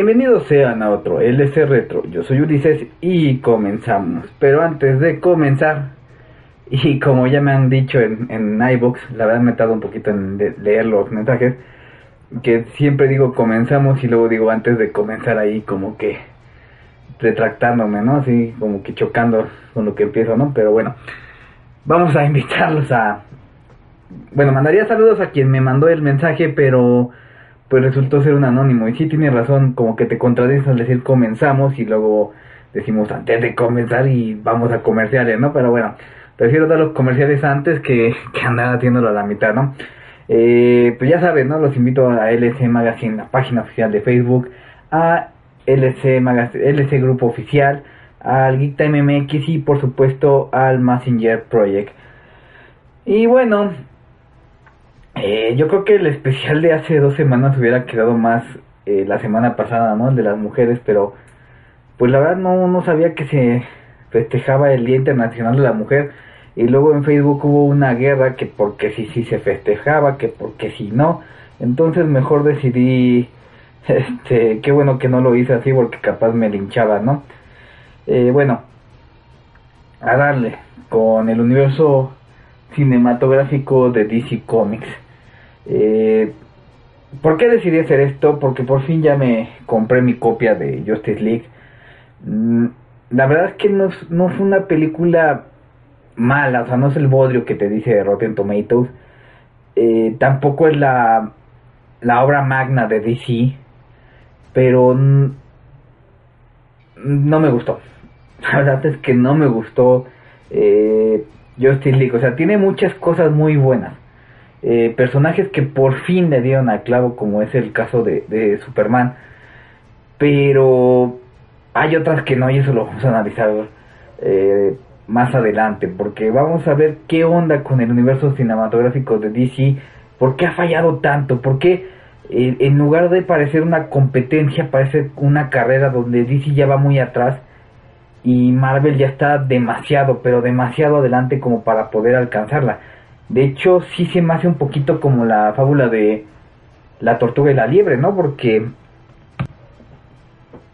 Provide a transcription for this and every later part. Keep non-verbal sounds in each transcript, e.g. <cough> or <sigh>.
Bienvenidos sean a otro LC Retro. Yo soy Ulises y comenzamos. Pero antes de comenzar, y como ya me han dicho en, en iBooks, la verdad me he tardado un poquito en leer los mensajes, que siempre digo comenzamos y luego digo antes de comenzar ahí como que retractándome, ¿no? Así como que chocando con lo que empiezo, ¿no? Pero bueno, vamos a <laughs> invitarlos a... Bueno, mandaría saludos a quien me mandó el mensaje, pero pues resultó ser un anónimo. Y sí tiene razón, como que te contradices al decir comenzamos y luego decimos antes de comenzar y vamos a comerciales, ¿no? Pero bueno, prefiero dar los comerciales antes que, <laughs> que andar haciéndolo a la mitad, ¿no? Eh, pues ya saben, ¿no? Los invito a LC Magazine, la página oficial de Facebook, a LC, Magazine, LC Grupo Oficial, al Geek Time MX y por supuesto al Messenger Project. Y bueno, eh, yo creo que el especial de hace dos semanas hubiera quedado más eh, la semana pasada, ¿no? El de las mujeres, pero pues la verdad no, no sabía que se festejaba el Día Internacional de la Mujer. Y luego en Facebook hubo una guerra que porque si sí se festejaba, que porque si no. Entonces mejor decidí, <laughs> este, qué bueno que no lo hice así porque capaz me linchaba, ¿no? Eh, bueno, a darle con el universo cinematográfico de DC Comics. Eh, ¿Por qué decidí hacer esto? Porque por fin ya me compré mi copia de Justice League. Mm, la verdad es que no, no fue una película mala, o sea, no es el bodrio que te dice Rotten Tomatoes. Eh, tampoco es la, la obra magna de DC, pero no me gustó. <laughs> La verdad es que no me gustó eh, Justice League, o sea, tiene muchas cosas muy buenas eh, personajes que por fin le dieron a clavo, como es el caso de, Superman. Pero hay otras que no, y eso lo vamos a analizar eh, más adelante, porque vamos a ver qué onda con el universo cinematográfico de DC, por qué ha fallado tanto, por qué eh, en lugar de parecer una competencia, parece una carrera donde DC ya va muy atrás y Marvel ya está demasiado, pero demasiado adelante como para poder alcanzarla. De hecho, sí se me hace un poquito como la fábula de la tortuga y la liebre, ¿no? Porque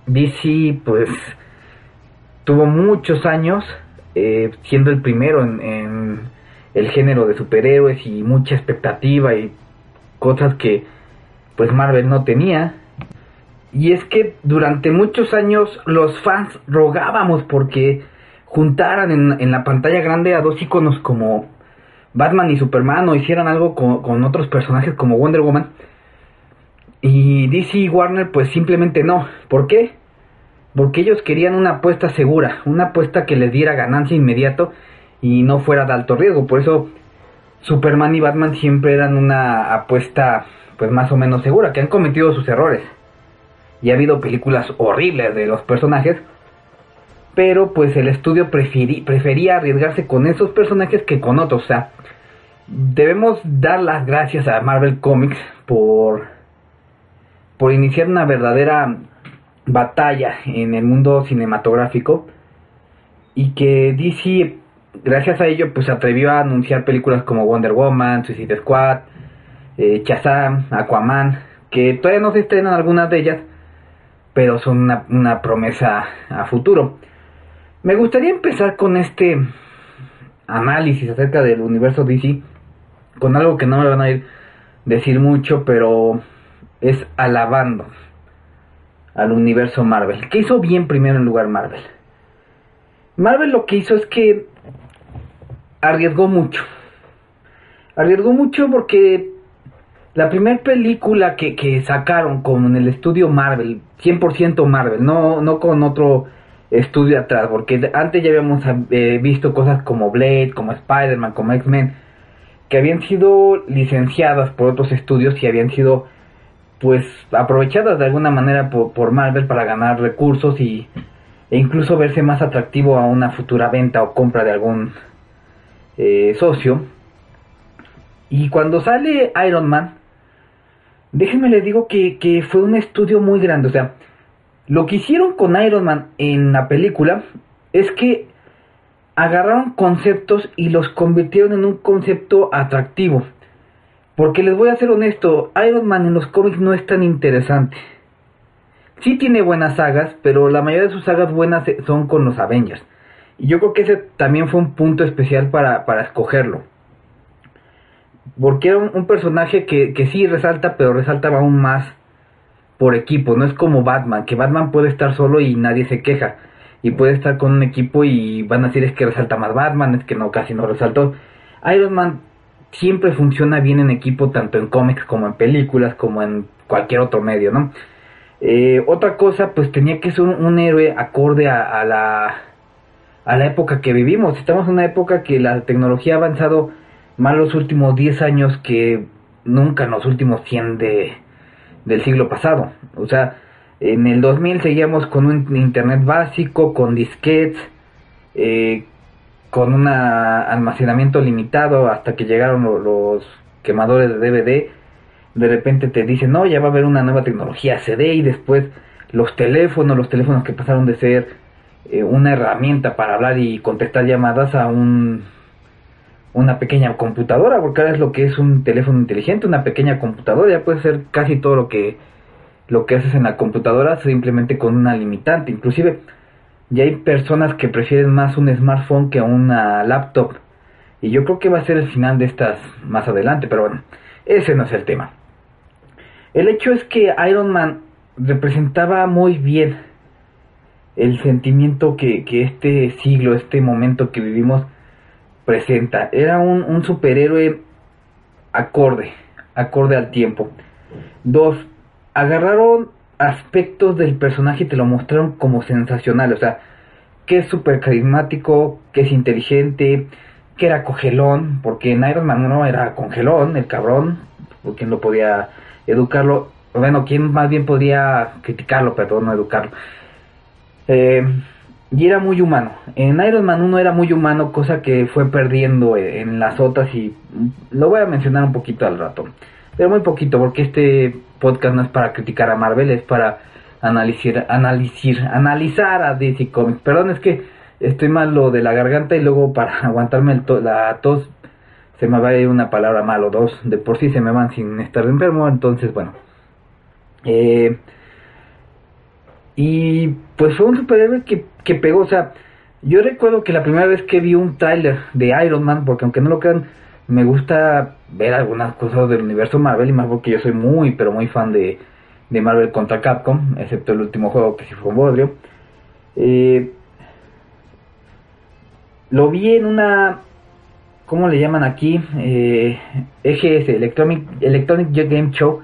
DC, pues, tuvo muchos años eh, siendo el primero en, el género de superhéroes y mucha expectativa y cosas que, pues, Marvel no tenía. Y es que durante muchos años los fans rogábamos porque juntaran en, en la pantalla grande a dos iconos como Batman y Superman o hicieran algo con, otros personajes como Wonder Woman. Y DC y Warner pues simplemente no. ¿Por qué? Porque ellos querían una apuesta segura, una apuesta que les diera ganancia inmediato y no fuera de alto riesgo. Por eso Superman y Batman siempre eran una apuesta pues más o menos segura, que han cometido sus errores. Y ha habido películas horribles de los personajes, pero pues el estudio prefería arriesgarse con esos personajes que con otros. O sea, debemos dar las gracias a Marvel Comics por, por iniciar una verdadera batalla en el mundo cinematográfico y que DC gracias a ello pues atrevió a anunciar películas como Wonder Woman, Suicide Squad, eh, Shazam, Aquaman, que todavía no se estrenan algunas de ellas, pero son una promesa a futuro. Me gustaría empezar con este análisis acerca del universo DC con algo que no me van a ir decir mucho, pero es alabando al universo Marvel. ¿Qué hizo bien primero en lugar Marvel? Marvel lo que hizo es que arriesgó mucho. Arriesgó mucho porque la primera película que, que sacaron con el estudio Marvel, 100% Marvel, no, no con otro estudio atrás, porque antes ya habíamos eh, visto cosas como Blade, como Spider-Man, como X-Men, que habían sido licenciadas por otros estudios y habían sido pues aprovechadas de alguna manera por, Marvel para ganar recursos y e incluso verse más atractivo a una futura venta o compra de algún eh, socio. Y cuando sale Iron Man, déjenme les digo que, que fue un estudio muy grande. O sea, lo que hicieron con Iron Man en la película es que agarraron conceptos y los convirtieron en un concepto atractivo. Porque les voy a ser honesto, Iron Man en los cómics no es tan interesante. sí tiene buenas sagas, pero la mayoría de sus sagas buenas son con los Avengers. Y yo creo que ese también fue un punto especial para, para escogerlo. Porque era un, personaje que, que, sí resalta, pero resalta aún más por equipo. No es como Batman, que Batman puede estar solo y nadie se queja. Y puede estar con un equipo y van a decir es que resalta más Batman, es que no, casi no resaltó. Iron Man siempre funciona bien en equipo, tanto en cómics como en películas, como en cualquier otro medio, ¿no? Eh, otra cosa, pues tenía que ser un, héroe acorde a, la, a la época que vivimos. Estamos en una época que la tecnología ha avanzado más los últimos 10 años que nunca en los últimos 100 de, del siglo pasado. O sea, en el 2000 seguíamos con un internet básico, con disquetes, eh, con un almacenamiento limitado hasta que llegaron los quemadores de DVD. De repente te dicen, no, ya va a haber una nueva tecnología CD y después los teléfonos, los teléfonos que pasaron de ser eh, una herramienta para hablar y contestar llamadas a un una pequeña computadora, porque ahora es lo que es un teléfono inteligente, una pequeña computadora, ya puede ser casi todo lo que lo que haces en la computadora simplemente con una limitante, inclusive y hay personas que prefieren más un smartphone que una laptop. Y yo creo que va a ser el final de estas más adelante, pero bueno, ese no es el tema. El hecho es que Iron Man representaba muy bien el sentimiento que, este siglo, este momento que vivimos presenta. Era un, un superhéroe acorde, acorde al tiempo. Dos, agarraron aspectos del personaje te lo mostraron como sensacional, o sea, que es súper carismático, que es inteligente, que era congelón, porque en Iron Man 1 era congelón, el cabrón, por quien lo podía educarlo, bueno, quien más bien podría criticarlo, perdón, no educarlo. Eh, y era muy humano. En Iron Man 1 era muy humano, cosa que fue perdiendo en las otras y lo voy a mencionar un poquito al rato. Pero muy poquito, porque este podcast no es para criticar a Marvel, es para analizar, analizar, analizar a DC Comics. Perdón, es que estoy mal lo de la garganta y luego para <laughs> aguantarme el la tos se me va a ir una palabra mal o dos. De por sí se me van sin estar enfermo, entonces bueno. Eh, y pues fue un superhéroe que, que pegó, o sea, yo recuerdo que la primera vez que vi un tráiler de Iron Man, porque aunque no lo crean, me gusta ver algunas cosas del universo Marvel y más porque yo soy muy, pero muy fan de, de Marvel contra Capcom, excepto el último juego que sí fue un bodrio. Eh, lo vi en una, ¿cómo le llaman aquí? Eh, EGS, Electronic, Electronic Game Show,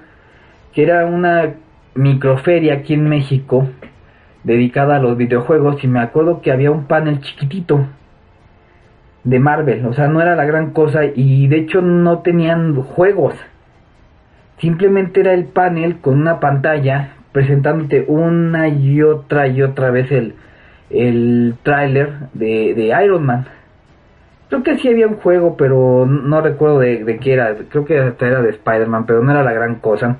que era una microferia aquí en México dedicada a los videojuegos y me acuerdo que había un panel chiquitito de Marvel, o sea, no era la gran cosa y de hecho no tenían juegos. Simplemente era el panel con una pantalla presentándote una y otra y otra vez el, el de, de, Iron Man. Creo que sí había un juego, pero no recuerdo de, de qué era. Creo que hasta era de Spider-Man, pero no era la gran cosa.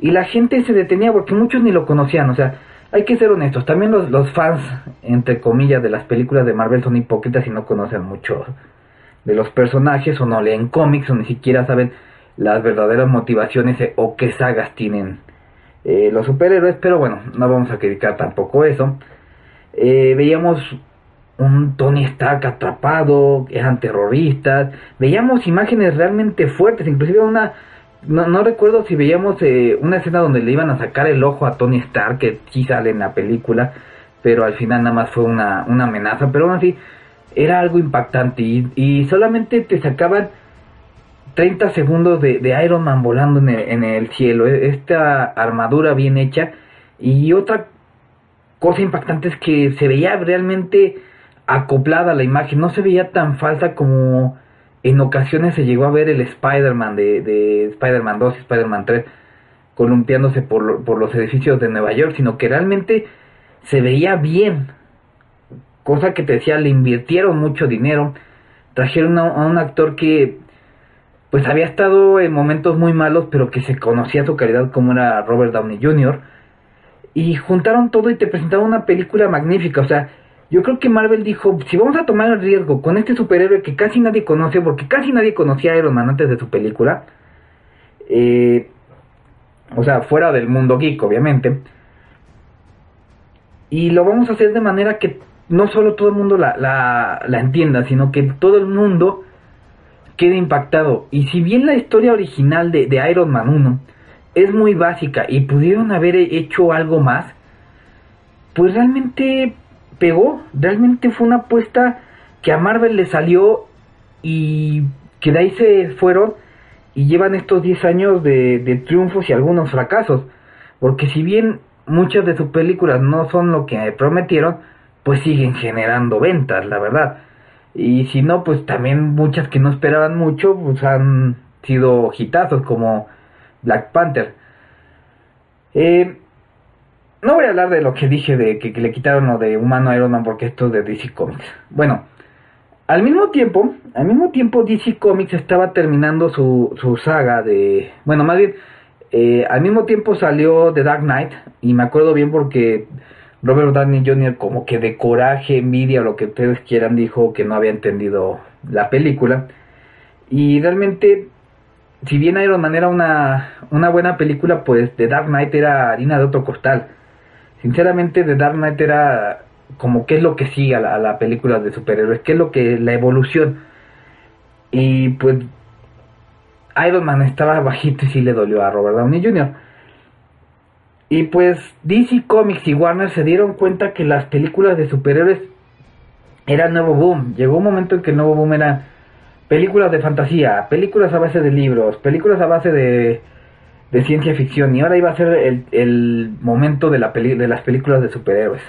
Y la gente se detenía porque muchos ni lo conocían. O sea, hay que ser honestos, también los, los fans, entre comillas, de las películas de Marvel son hipócritas y no conocen mucho de los personajes o no leen cómics o ni siquiera saben las verdaderas motivaciones o qué sagas tienen eh, los superhéroes, pero bueno, no vamos a criticar tampoco eso. Eh, veíamos un Tony Stark atrapado, eran terroristas, veíamos imágenes realmente fuertes, inclusive una no, no recuerdo si veíamos eh, una escena donde le iban a sacar el ojo a Tony Stark, que sí sale en la película, pero al final nada más fue una, una amenaza, pero aún así era algo impactante y, y solamente te sacaban 30 segundos de, de Iron Man volando en el, en el, cielo, e, esta armadura bien hecha y otra cosa impactante es que se veía realmente acoplada la imagen, no se veía tan falsa como en ocasiones se llegó a ver el Spider-Man de, de Spider-Man 2 y Spider-Man 3 columpiándose por, por los edificios de Nueva York, sino que realmente se veía bien. Cosa que te decía, le invirtieron mucho dinero, trajeron a, un actor que pues había estado en momentos muy malos, pero que se conocía su calidad como era Robert Downey Jr. Y juntaron todo y te presentaron una película magnífica, o sea, yo creo que Marvel dijo, si vamos a tomar el riesgo con este superhéroe que casi nadie conoce, porque casi nadie conocía a Iron Man antes de su película, eh, o sea, fuera del mundo geek, obviamente, Y lo vamos a hacer de manera que no solo todo el mundo la, la, la entienda, sino que todo el mundo quede impactado. Y si bien la historia original de, de Iron Man 1 es muy básica y pudieron haber hecho algo más, pues realmente pegó, realmente fue una apuesta que a Marvel le salió y que de ahí se fueron y llevan estos 10 años de, triunfos y algunos fracasos. Porque si bien muchas de sus películas no son lo que prometieron, pues siguen generando ventas, la verdad. Y si no, pues también muchas que no esperaban mucho, pues han sido hitazos como Black Panther. Eh, no voy a hablar de lo que dije de que, le quitaron lo de Humano Iron Man porque esto es de DC Comics. Bueno, al mismo tiempo, al mismo tiempo DC Comics estaba terminando su, su saga de... Bueno, más bien, eh, al mismo tiempo salió The Dark Knight y me acuerdo bien porque Robert Downey Jr. como que de coraje, envidia lo que ustedes quieran dijo que no había entendido la película. Y realmente, si bien Iron Man era una, una buena película, pues The Dark Knight era harina de otro costal. Sinceramente, The Dark Knight era como qué es lo que sigue a la, película de superhéroes, qué es lo que la evolución. Y pues Iron Man estaba bajito y sí le dolió a Robert Downey Jr. Y pues DC Comics y Warner se dieron cuenta que las películas de superhéroes eran nuevo boom. Llegó un momento en que el nuevo boom era películas de fantasía, películas a base de libros, películas a base de, de ciencia ficción. Y ahora iba a ser el, el momento de, la peli, de las películas de superhéroes.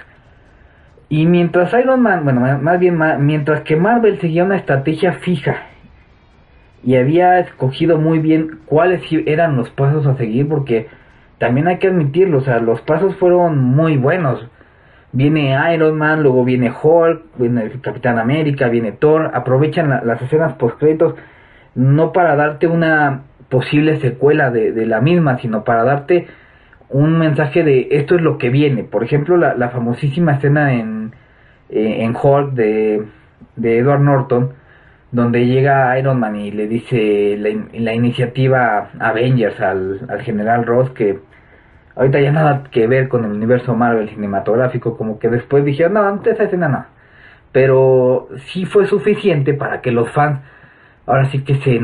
Y mientras Iron Man, bueno, más bien mientras que Marvel seguía una estrategia fija y había escogido muy bien cuáles eran los pasos a seguir, porque también hay que admitirlo, o sea, los pasos fueron muy buenos. Viene Iron Man, luego viene Hulk, viene Capitán América, viene Thor, aprovechan las escenas post créditos no para darte una posible secuela de, la misma, sino para darte un mensaje de esto es lo que viene. Por ejemplo, la, la famosísima escena en, eh, en Hulk de, de Edward Norton, donde llega Iron Man y le dice la, la iniciativa Avengers al, al, general Ross que ahorita ya nada que ver con el universo Marvel cinematográfico, como que después dijeron, no, antes esa escena no. Pero sí fue suficiente para que los fans ahora sí que se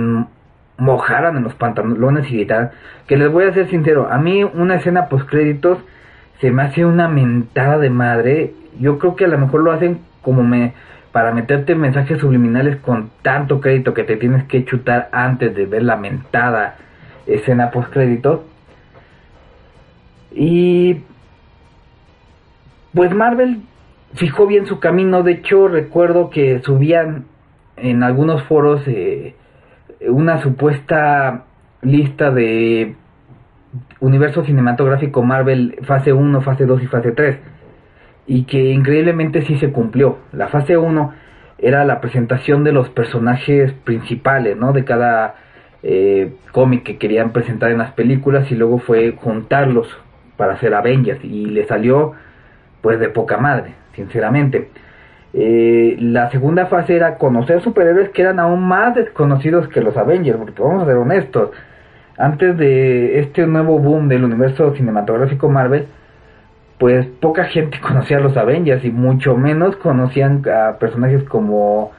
mojaran en los pantalones y gritaran. Que les voy a ser sincero, a mí una escena post créditos se me hace una mentada de madre. Yo creo que a lo mejor lo hacen como me para meterte mensajes subliminales con tanto crédito que te tienes que chutar antes de ver la mentada escena post créditos. Y pues Marvel fijó bien su camino. De hecho, recuerdo que subían en algunos foros eh, una supuesta lista de universo cinematográfico Marvel fase 1, fase 2 y fase 3 y que increíblemente sí se cumplió. La fase 1 era la presentación de los personajes principales, ¿no? De cada eh, cómic que querían presentar en las películas y luego fue juntarlos para hacer Avengers y le salió pues de poca madre, sinceramente. Eh, la segunda fase era conocer superhéroes que eran aún más desconocidos que los Avengers, porque vamos a ser honestos, antes de este nuevo boom del universo cinematográfico Marvel, pues poca gente <laughs> conocía a los Avengers y mucho menos conocían a personajes como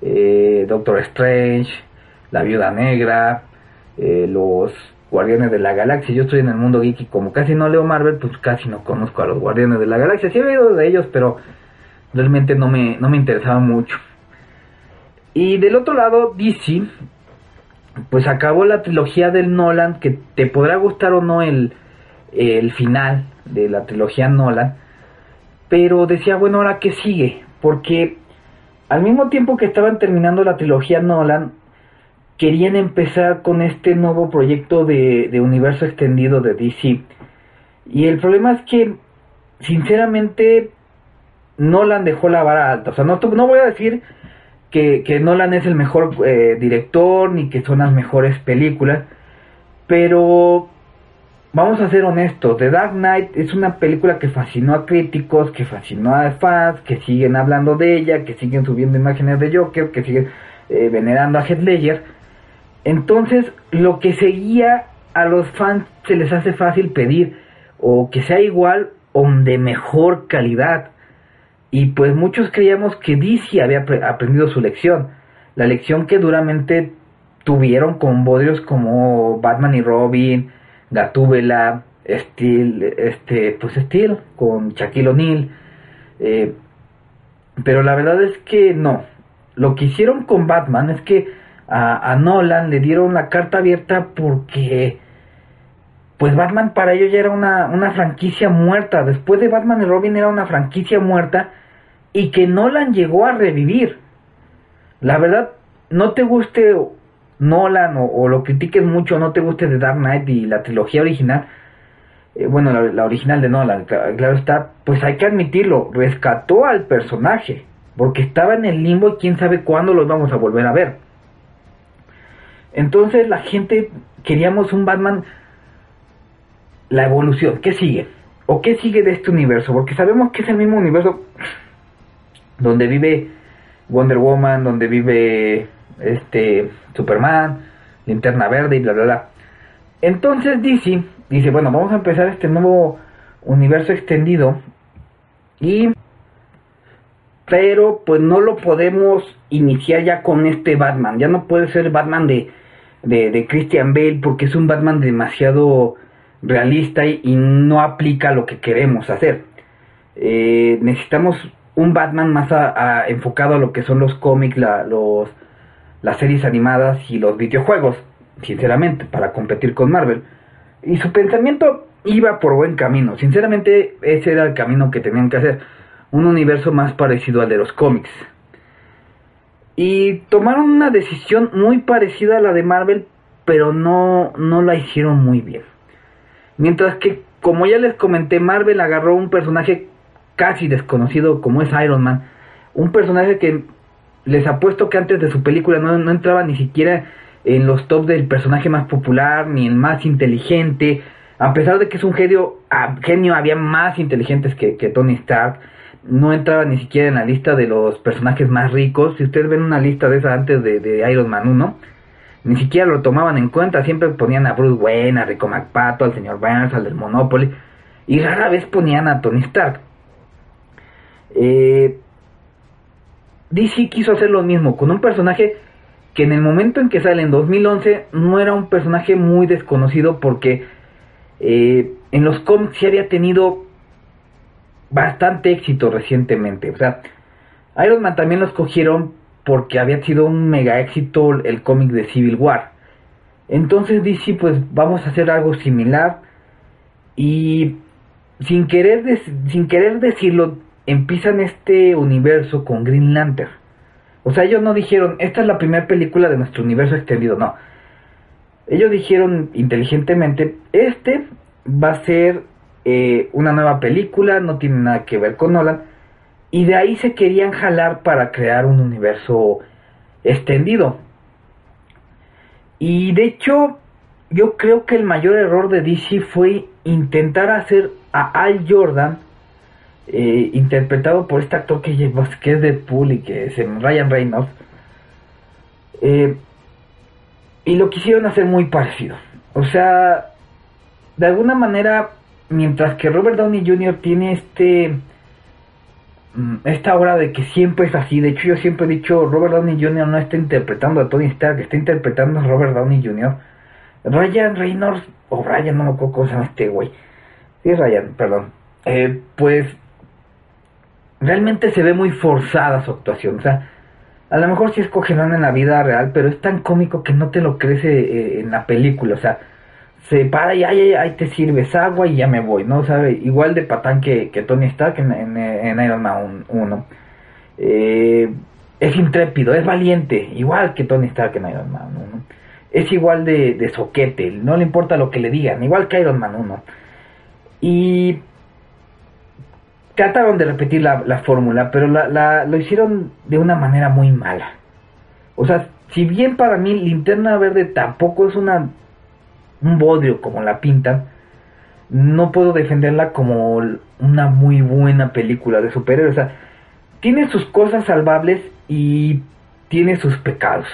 eh, Doctor Strange, la Viuda Negra, eh, los Guardianes de la Galaxia. Yo estoy en el mundo geek y como casi no leo Marvel, pues casi no conozco a los Guardianes de la Galaxia. Sí he oído de ellos, pero realmente no me, no me interesaba mucho. Y del otro lado, DC, pues acabó la trilogía del Nolan, que te podrá gustar o no el, el final de la trilogía Nolan, pero decía, bueno, ahora qué sigue, porque al mismo tiempo que estaban terminando la trilogía Nolan, querían empezar con este nuevo proyecto de, de universo extendido de DC. Y el problema es que, sinceramente, Nolan dejó la vara alta. O sea, no, no voy a decir que, que Nolan es el mejor eh, director ni que son las mejores películas, pero vamos a ser honestos, The Dark Knight es una película que fascinó a críticos, que fascinó a fans, que siguen hablando de ella, que siguen subiendo imágenes de Joker, que siguen eh, venerando a Heath Ledger. Entonces, lo que seguía a los fans se les hace fácil pedir o que sea igual de mejor calidad. Y pues muchos creíamos que DC había aprendido su lección. La lección que duramente tuvieron con bodrios como Batman y Robin, Gatúbela, Steel, este, pues Steel, con Shaquille O'Neal. Eh, pero la verdad es que no. Lo que hicieron con Batman es que a, Nolan le dieron la carta abierta porque pues Batman para ellos ya era una, una franquicia muerta. Después de Batman y Robin era una franquicia muerta y que Nolan llegó a revivir. La verdad, no te guste Nolan o, lo critiques mucho, no te guste de Dark Knight y la trilogía original, eh, bueno, la, original de Nolan, claro está, pues hay que admitirlo, rescató al personaje, porque estaba en el limbo y quién sabe cuándo lo vamos a volver a ver. Entonces la gente queríamos un Batman, la evolución, ¿qué sigue? ¿O qué sigue de este universo? Porque sabemos que es el mismo universo donde vive Wonder Woman, donde vive este Superman, Linterna Verde y bla bla bla. Entonces DC dice, bueno, vamos a empezar este nuevo universo extendido y pero pues no lo podemos iniciar ya con este Batman, ya no puede ser Batman de, de, Christian Bale porque es un Batman demasiado realista y, no aplica lo que queremos hacer. Eh, necesitamos un Batman más enfocado a lo que son los cómics, las series animadas y los videojuegos, sinceramente, para competir con Marvel. Y su pensamiento iba por buen camino. Sinceramente, ese era el camino que tenían que hacer. Un universo más parecido al de los cómics. Y tomaron una decisión muy parecida a la de Marvel, pero no, no la hicieron muy bien. Mientras que, como ya les comenté, Marvel agarró un personaje casi desconocido como es Iron Man. Un personaje que les apuesto que antes de su película no, entraba ni siquiera en los top del personaje más popular, ni el más inteligente. A pesar de que es un genio, genio había más inteligentes que, Tony Stark. No entraba ni siquiera en la lista de los personajes más ricos. Si ustedes ven una lista de esa antes de, Iron Man 1, ni siquiera lo tomaban en cuenta. Siempre ponían a Bruce Wayne, a Rico McPato, al señor Burns, al del Monopoly. Y rara vez ponían a Tony Stark. Eh, DC quiso hacer lo mismo con un personaje que en el momento en que sale en 2011 no era un personaje muy desconocido porque eh, en los cómics sí había tenido bastante éxito recientemente. O sea, Iron Man también lo escogieron porque había sido un mega éxito el cómic de Civil War. Entonces DC pues vamos a hacer algo similar y sin querer, sin querer decirlo empiezan este universo con Green Lantern. O sea, ellos no dijeron, esta es la primera película de nuestro universo extendido, no. Ellos dijeron inteligentemente, este va a ser eh, una nueva película, no tiene nada que ver con Nolan. Y de ahí se querían jalar para crear un universo extendido. Y de hecho, yo creo que el mayor error de DC fue intentar hacer a Al Jordan eh, interpretado por este actor que, que es Deadpool y que es Ryan Reynolds. Eh, y lo quisieron hacer muy parecido. O sea, de alguna manera, mientras que Robert Downey Jr. tiene este mm, esta hora de que siempre es así. De hecho, yo siempre he dicho, Robert Downey Jr. no está interpretando a Tony Stark, está interpretando a Robert Downey Jr. Ryan Reynolds, o Ryan, no me acuerdo cómo se llama este güey. Sí, Ryan, perdón. Eh, pues realmente se ve muy forzada su actuación. O sea, a lo mejor sí es cogerán en la vida real, pero es tan cómico que no te lo crees eh, en la película. O sea, se para y ahí, ahí, te sirves agua y ya me voy, ¿no? ¿Sabe? Igual de patán que, que Tony Stark en, en, Iron Man 1. Eh, es intrépido, es valiente, igual que Tony Stark en Iron Man 1. Es igual de, de soquete, no le importa lo que le digan, igual que Iron Man 1. Y trataron de repetir la, fórmula, pero la, lo hicieron de una manera muy mala. O sea, si bien para mí Linterna Verde tampoco es una un bodrio como la pintan, no puedo defenderla como una muy buena película de superhéroes. O sea, tiene sus cosas salvables y tiene sus pecados.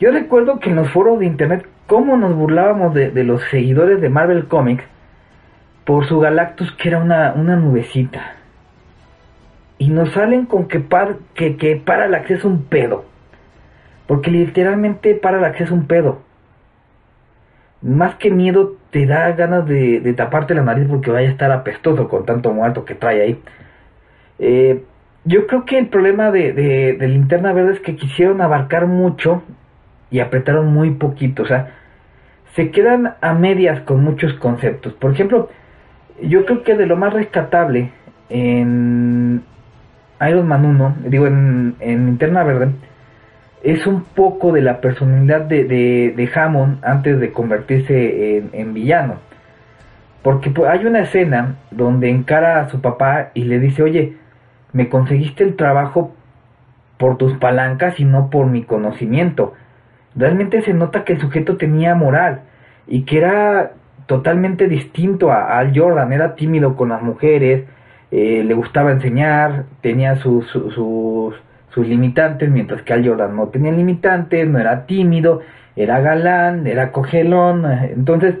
Yo recuerdo que en los foros de internet, cómo nos burlábamos de, de los seguidores de Marvel Comics por su Galactus que era una, una nubecita. Y nos salen con que, par, que, que Parallax es un pedo. Porque literalmente Parallax es un pedo. Más que miedo te da ganas de, de taparte la nariz porque vaya a estar apestoso con tanto muerto que trae ahí. Eh, yo creo que el problema de, de, Linterna Verde es que quisieron abarcar mucho y apretaron muy poquito. O sea, se quedan a medias con muchos conceptos. Por ejemplo, yo creo que de lo más rescatable en Iron Man 1, digo en, en Linterna Verde, es un poco de la personalidad de, de, Hammond antes de convertirse en, en villano. Porque hay una escena donde encara a su papá y le dice, oye, me conseguiste el trabajo por tus palancas y no por mi conocimiento. Realmente se nota que el sujeto tenía moral y que era totalmente distinto a Al Jordan, era tímido con las mujeres, eh, le gustaba enseñar, tenía sus, sus, sus limitantes, mientras que Al Jordan no tenía limitantes, no era tímido, era galán, era cogelón, entonces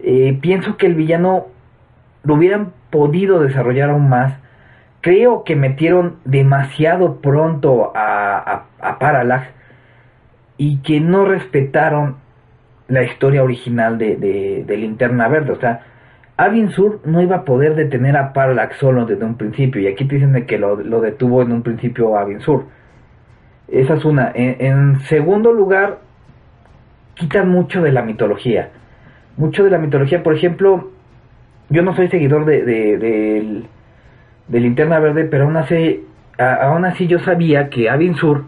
eh, pienso que el villano lo hubieran podido desarrollar aún más. Creo que metieron demasiado pronto a, a, Parallax y que no respetaron la historia original de, de, Linterna Verde. O sea, Avin Sur no iba a poder detener a Parallax solo desde un principio. Y aquí te dicen que lo, detuvo en un principio Avin Sur. Esa es una. En, segundo lugar, quitan mucho de la mitología. Mucho de la mitología, por ejemplo, yo no soy seguidor de, de, de Linterna Verde, pero aún así, aún así yo sabía que Avin Sur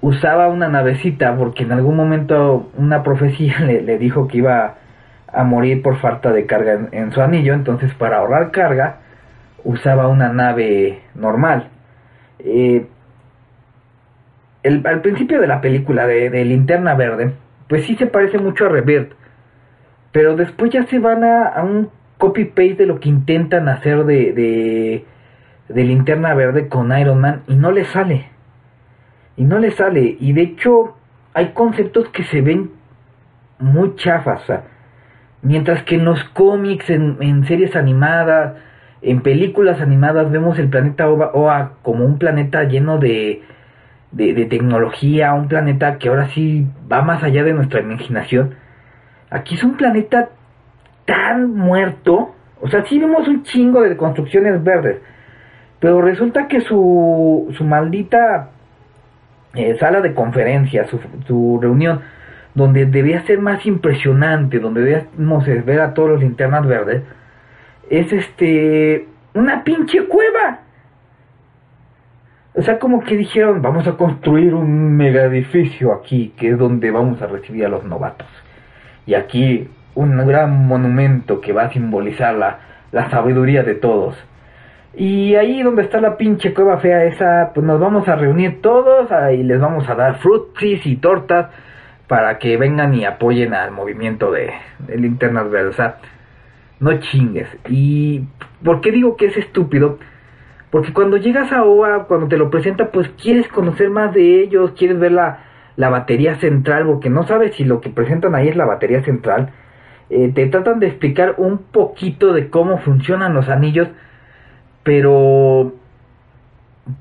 usaba una navecita porque en algún momento una profecía <laughs> le, dijo que iba a morir por falta de carga en, su anillo, entonces para ahorrar carga usaba una nave normal. Eh, al principio de la película de, Linterna Verde, pues sí se parece mucho a Rebirth, pero después ya se van a, a un copy-paste de lo que intentan hacer de, de, de, linterna verde con Iron Man y no le sale. Y no le sale. Y de hecho hay conceptos que se ven muy chafas. mientras que en los cómics, en, series animadas, en películas animadas vemos el planeta Oa, como un planeta lleno de, de, de tecnología, un planeta que ahora sí va más allá de nuestra imaginación. Aquí es un planeta tan muerto. O sea, sí vemos un chingo de construcciones verdes. Pero resulta que su, su maldita eh, sala de conferencia, su, su, reunión, donde debía ser más impresionante, donde debíamos ver a todos los linternas verdes, es este una pinche cueva. O sea, como que dijeron, vamos a construir un mega edificio aquí, que es donde vamos a recibir a los novatos. Y aquí un gran monumento que va a simbolizar la, la sabiduría de todos. Y ahí donde está la pinche cueva fea esa, pues nos vamos a reunir todos y les vamos a dar frutis y tortas para que vengan y apoyen al movimiento de, de linternas verdes. O sea, no chingues. ¿Y por qué digo que es estúpido? Porque cuando llegas a OA, cuando te lo presenta, pues quieres conocer más de ellos, quieres ver la, la batería central, porque no sabes si lo que presentan ahí es la batería central eh, te tratan de explicar un poquito de cómo funcionan los anillos, pero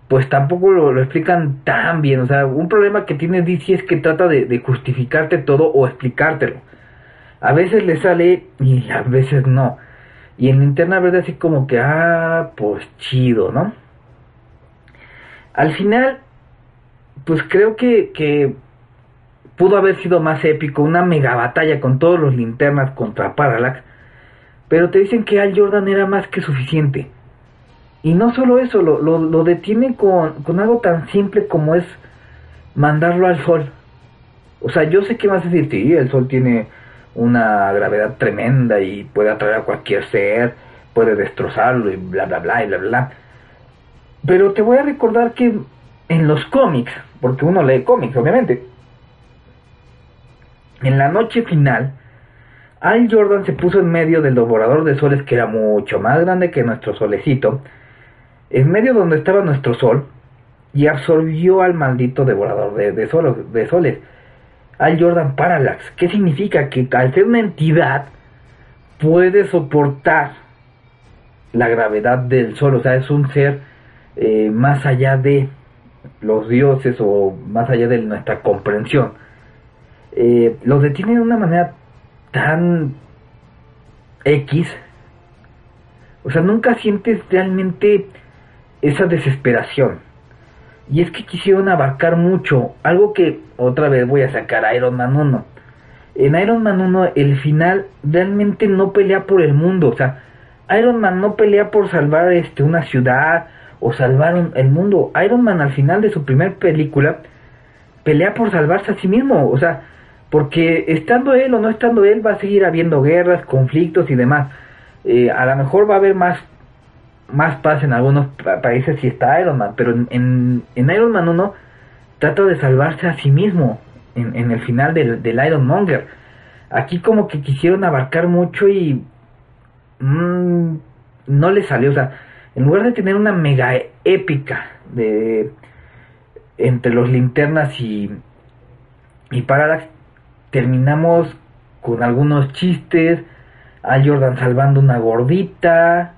pues tampoco lo, explican tan bien. O sea, un problema que tiene DC es que trata de, justificarte todo o explicártelo. A veces le sale y a veces no. Y en Linterna Verde así como que, ah, pues chido, ¿no? Al final, pues creo que, que pudo haber sido más épico, una mega batalla con todos los linternas contra Parallax, pero te dicen que Al Jordan era más que suficiente. Y no solo eso, lo, lo, detiene con, con, algo tan simple como es mandarlo al sol. O sea, yo sé que vas a decir, sí, el sol tiene una gravedad tremenda y puede atraer a cualquier ser, puede destrozarlo y bla, bla, bla, y bla, bla. Pero te voy a recordar que en los cómics, porque uno lee cómics, obviamente, en la noche final, Al Jordan se puso en medio del devorador de soles que era mucho más grande que nuestro solecito, en medio donde estaba nuestro sol, y absorbió al maldito devorador de, de, de soles. Al Jordan Parallax. ¿Qué significa? Que al ser una entidad puede soportar la gravedad del sol, o sea, es un ser eh, más allá de los dioses o más allá de nuestra comprensión. Eh, los detiene de una manera tan X, o sea, nunca sientes realmente esa desesperación. Y es que quisieron abarcar mucho, algo que otra vez voy a sacar a Iron Man 1. En Iron Man 1 el final realmente no pelea por el mundo, o sea, Iron Man no pelea por salvar este una ciudad o salvar el mundo. Iron Man al final de su primer película pelea por salvarse a sí mismo, o sea, porque estando él o no estando él va a seguir habiendo guerras, conflictos y demás. Eh, a lo mejor va a haber más más paz en algunos países si está Iron Man, pero en, en, Iron Man 1 trata de salvarse a sí mismo en, el final del, del, Iron Monger. Aquí como que quisieron abarcar mucho y mmm, no le salió, o sea, en lugar de tener una mega épica de entre los linternas y, y Parallax, terminamos con algunos chistes, a Jordan salvando una gordita,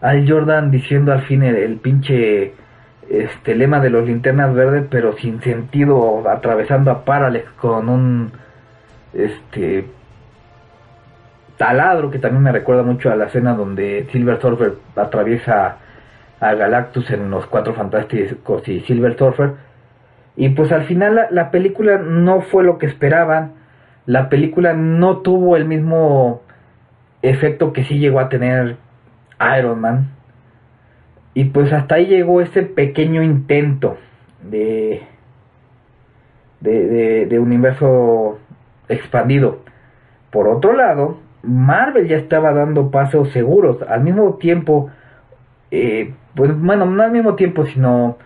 al Jordan diciendo al fin el, pinche este lema de los linternas verdes, pero sin sentido, atravesando a Parallax con un este taladro que también me recuerda mucho a la escena donde Silver Surfer atraviesa a Galactus en los Cuatro Fantásticos y Silver Surfer. Y pues al final la, la película no fue lo que esperaban. La película no tuvo el mismo efecto que sí llegó a tener Iron Man. Y pues hasta ahí llegó ese pequeño intento de, de, de, universo expandido. Por otro lado, Marvel ya estaba dando pasos seguros. Al mismo tiempo, eh, pues bueno, no al mismo tiempo, sino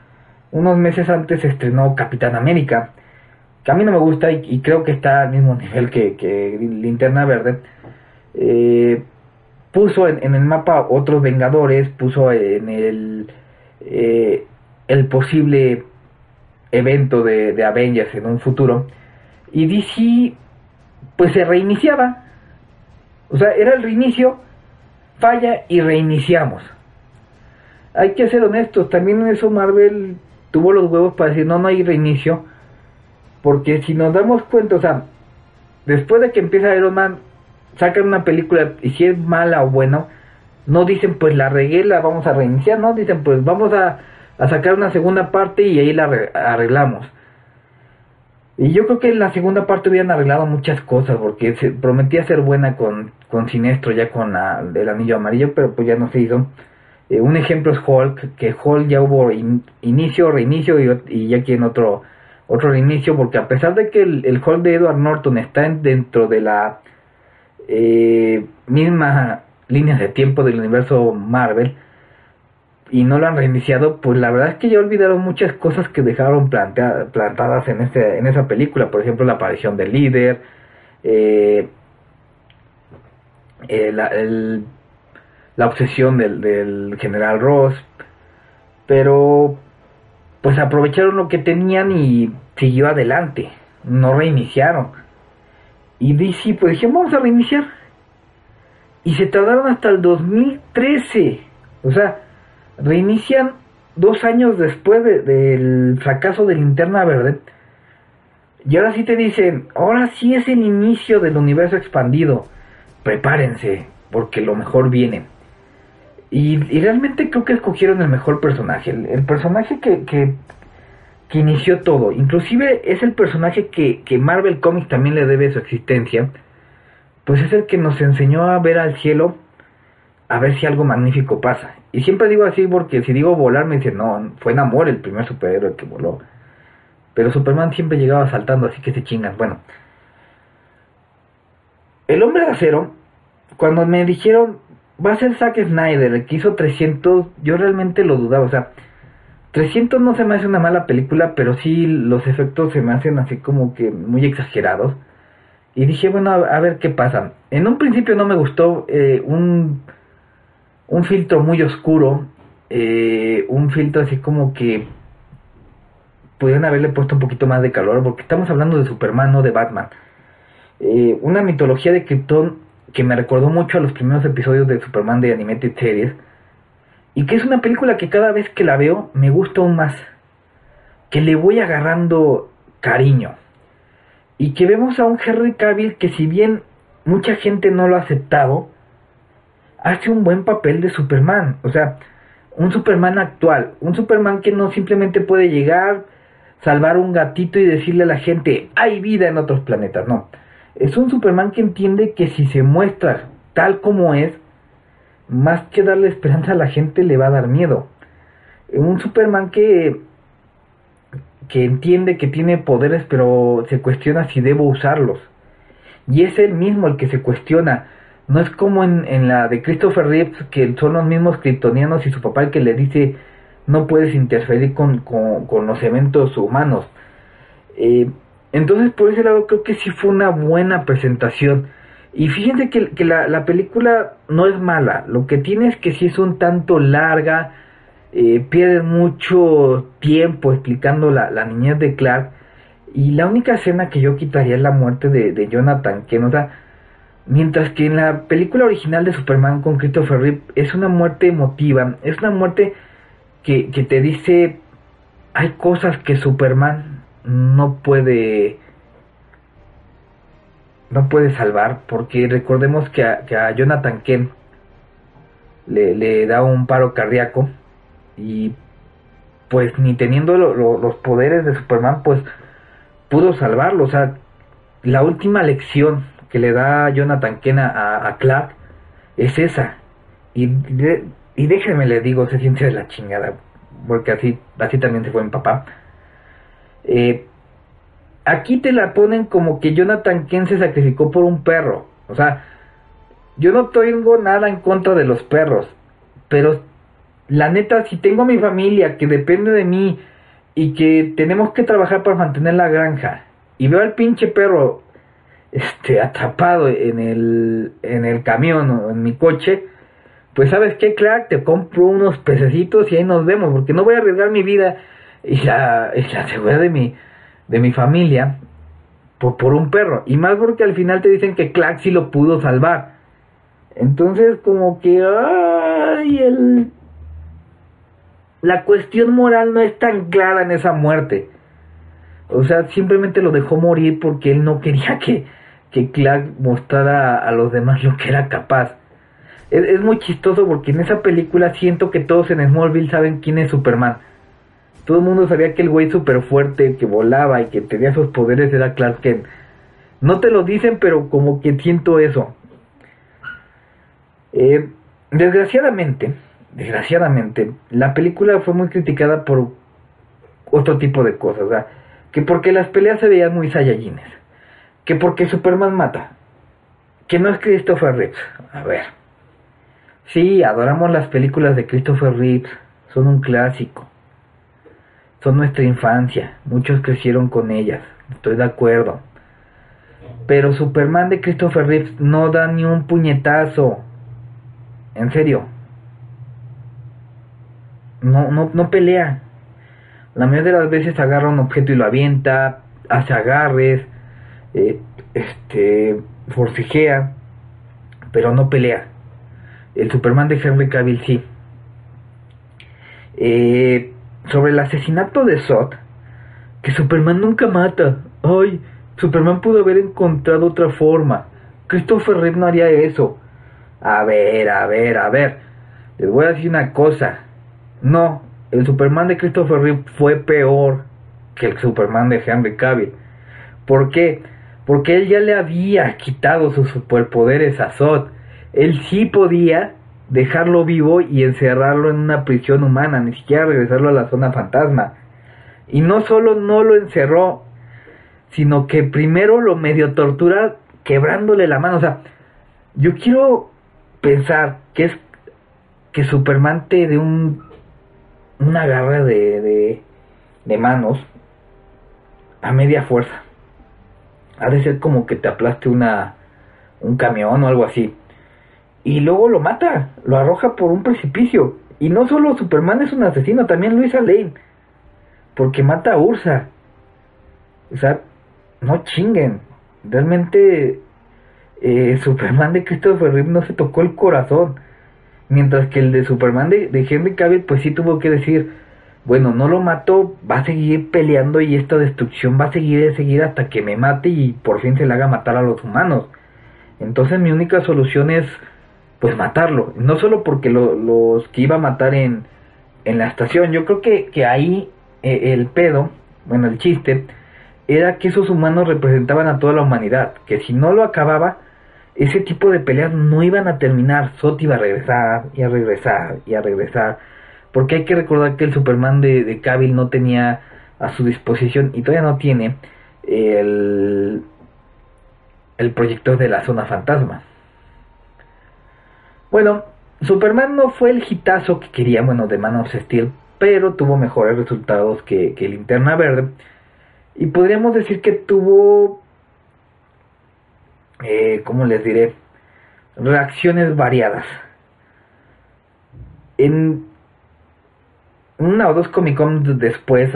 unos meses antes estrenó Capitán América. Que a mí no me gusta y, creo que está al mismo nivel que, que Linterna Verde. Eh, puso en, el mapa otros Vengadores, puso en el, eh, el posible evento de, de, Avengers en un futuro, y DC pues se reiniciaba, o sea, era el reinicio, falla y reiniciamos. Hay que ser honestos, también en eso Marvel tuvo los huevos para decir, no, no hay reinicio, porque si nos damos cuenta, o sea, después de que empieza Iron Man, sacan una película y si es mala o bueno, no dicen pues la regué, la vamos a reiniciar, no, dicen pues vamos a, a sacar una segunda parte y ahí la arreglamos. Y yo creo que en la segunda parte hubieran arreglado muchas cosas, porque se prometía ser buena con, con Sinestro, ya con el anillo amarillo, pero pues ya no se hizo. Eh, un ejemplo es Hulk, que Hulk ya hubo inicio, reinicio y, ya quieren otro, otro reinicio, porque a pesar de que el, el Hulk de Edward Norton está dentro de la eh, mismas líneas de tiempo del universo Marvel y no lo han reiniciado, pues la verdad es que ya olvidaron muchas cosas que dejaron plantadas en, este, en esa película, por ejemplo la aparición del líder, eh, eh, la, obsesión del, del general Ross, pero pues aprovecharon lo que tenían y siguió adelante, no reiniciaron. Y DC, pues dijeron, vamos a reiniciar. Y se tardaron hasta el 2013. O sea, reinician dos años después del fracaso de Linterna Verde. Y ahora sí te dicen, ahora sí es el inicio del universo expandido. Prepárense, porque lo mejor viene. Y, realmente creo que escogieron el mejor personaje. El, personaje que, que que inició todo. Inclusive es el personaje que, que Marvel Comics también le debe su existencia. Pues es el que nos enseñó a ver al cielo a ver si algo magnífico pasa. Y siempre digo así porque si digo volar me dicen, no, fue Namor el primer superhéroe que voló. Pero Superman siempre llegaba saltando, así que se chingan. Bueno, el hombre de acero, cuando me dijeron, va a ser Zack Snyder, el que hizo 300, yo realmente lo dudaba. O sea, 300 no se me hace una mala película, pero sí los efectos se me hacen así como que muy exagerados. Y dije, bueno, a, ver qué pasa. En un principio no me gustó eh, un, un filtro muy oscuro, eh, un filtro así como que pudieran haberle puesto un poquito más de calor, porque estamos hablando de Superman, no de Batman. Eh, una mitología de Krypton que me recordó mucho a los primeros episodios de Superman de Animated Series, y que es una película que cada vez que la veo me gusta aún más, que le voy agarrando cariño, y que vemos a un Henry Cavill que si bien mucha gente no lo ha aceptado, hace un buen papel de Superman, o sea, un Superman actual, un Superman que no simplemente puede llegar, salvar un gatito y decirle a la gente, hay vida en otros planetas, no. Es un Superman que entiende que si se muestra tal como es, más que darle esperanza a la gente le va a dar miedo. Un Superman que que entiende que tiene poderes pero se cuestiona si debo usarlos. Y es él mismo el que se cuestiona. No es como en, en la de Christopher Reeves, que son los mismos kryptonianos y su papá el que le dice no puedes interferir con, con, los eventos humanos. Eh, entonces, por ese lado, creo que sí fue una buena presentación. Y fíjense que, que la, la, película no es mala. Lo que tiene es que sí es un tanto larga. Eh, pierde mucho tiempo explicando la, la, niñez de Clark. Y la única escena que yo quitaría es la muerte de, de Jonathan Kent. O sea, mientras que en la película original de Superman con Christopher Reeve es una muerte emotiva. Es una muerte que, que te dice, hay cosas que Superman no puede no puede salvar porque recordemos que a, que a Jonathan Kent le, da un paro cardíaco y pues ni teniendo los poderes de Superman pues pudo salvarlo o sea la última lección que le da Jonathan Kent a, Clark es esa y y déjenme le digo, se siente de la chingada, porque así, así también se fue mi papá. Eh, aquí te la ponen como que Jonathan Kent se sacrificó por un perro. O sea, yo no tengo nada en contra de los perros, pero la neta, si tengo a mi familia que depende de mí y que tenemos que trabajar para mantener la granja y veo al pinche perro este atrapado en el en el camión o en mi coche, pues sabes qué, Clark, te compro unos pececitos y ahí nos vemos, porque no voy a arriesgar mi vida y la, la seguridad de mi, de mi familia por, por un perro. Y más porque al final te dicen que Clark sí lo pudo salvar. Entonces como que, ay, el... La cuestión moral no es tan clara en esa muerte. O sea, simplemente lo dejó morir porque él no quería <laughs> que, que Clark mostrara a los demás lo que era capaz es, muy chistoso porque en esa película siento que todos en Smallville saben quién es Superman. Todo el mundo sabía que el güey súper fuerte, que volaba y que tenía esos poderes era Clark Kent. No te lo dicen, pero como que siento eso. Eh, desgraciadamente, desgraciadamente, la película fue muy criticada por otro tipo de cosas. Que porque las peleas se veían muy saiyajines. Que porque Superman mata. Que no es Christopher Reeves. A ver. Sí, adoramos las películas de Christopher Reeves, son un clásico. Son nuestra infancia, muchos crecieron con ellas, estoy de acuerdo. Pero Superman de Christopher Reeves no da ni un puñetazo. En serio. No, no, no pelea. La mayoría de las veces agarra un objeto y lo avienta, hace agarres, eh, este, forcejea, pero no pelea. El Superman de Henry Cavill sí. Eh, sobre el asesinato de Zod, que Superman nunca mata. Ay, Superman pudo haber encontrado otra forma. Christopher Reeve no haría eso. A ver, a ver, a ver. Les voy a decir una cosa. No, el Superman de Christopher Reeve fue peor que el Superman de Henry Cavill. ¿Por qué? Porque él ya le había quitado sus superpoderes a Zod él sí podía dejarlo vivo y encerrarlo en una prisión humana, ni siquiera regresarlo a la zona fantasma. Y no solo no lo encerró, sino que primero lo medio tortura quebrándole la mano. O sea, yo quiero pensar que es que Superman te de un una garra de, de, de manos a media fuerza. Ha de ser como que te aplaste una un camión o algo así y luego lo mata, lo arroja por un precipicio. Y no solo Superman es un asesino, también Luisa Lane, porque mata a Ursa. O sea, no chinguen. Realmente eh, Superman de Christopher Reeve no se tocó el corazón. Mientras que el de Superman de, de Henry Cavill, pues sí tuvo que decir, bueno, no lo mató, va a seguir peleando y esta destrucción va a seguir y seguir hasta que me mate y por fin se le haga matar a los humanos. Entonces mi única solución es, pues matarlo. No solo porque los que iba a matar en, en la estación, yo creo que, que ahí eh, el pedo, bueno, el chiste, era que esos humanos representaban a toda la humanidad, que si no lo acababa, ese tipo de peleas no iban a terminar, Sot iba a regresar y a regresar y a regresar, porque hay que recordar que el Superman de, de Cavill no tenía a su disposición y todavía no tiene el, el proyector de la zona fantasma. Bueno, Superman no fue el hitazo que quería, bueno, de Man of Steel, pero tuvo mejores resultados que, que Linterna Verde. Y podríamos decir que tuvo, eh, ¿cómo les diré? Reacciones variadas. En una o dos Comic Cons después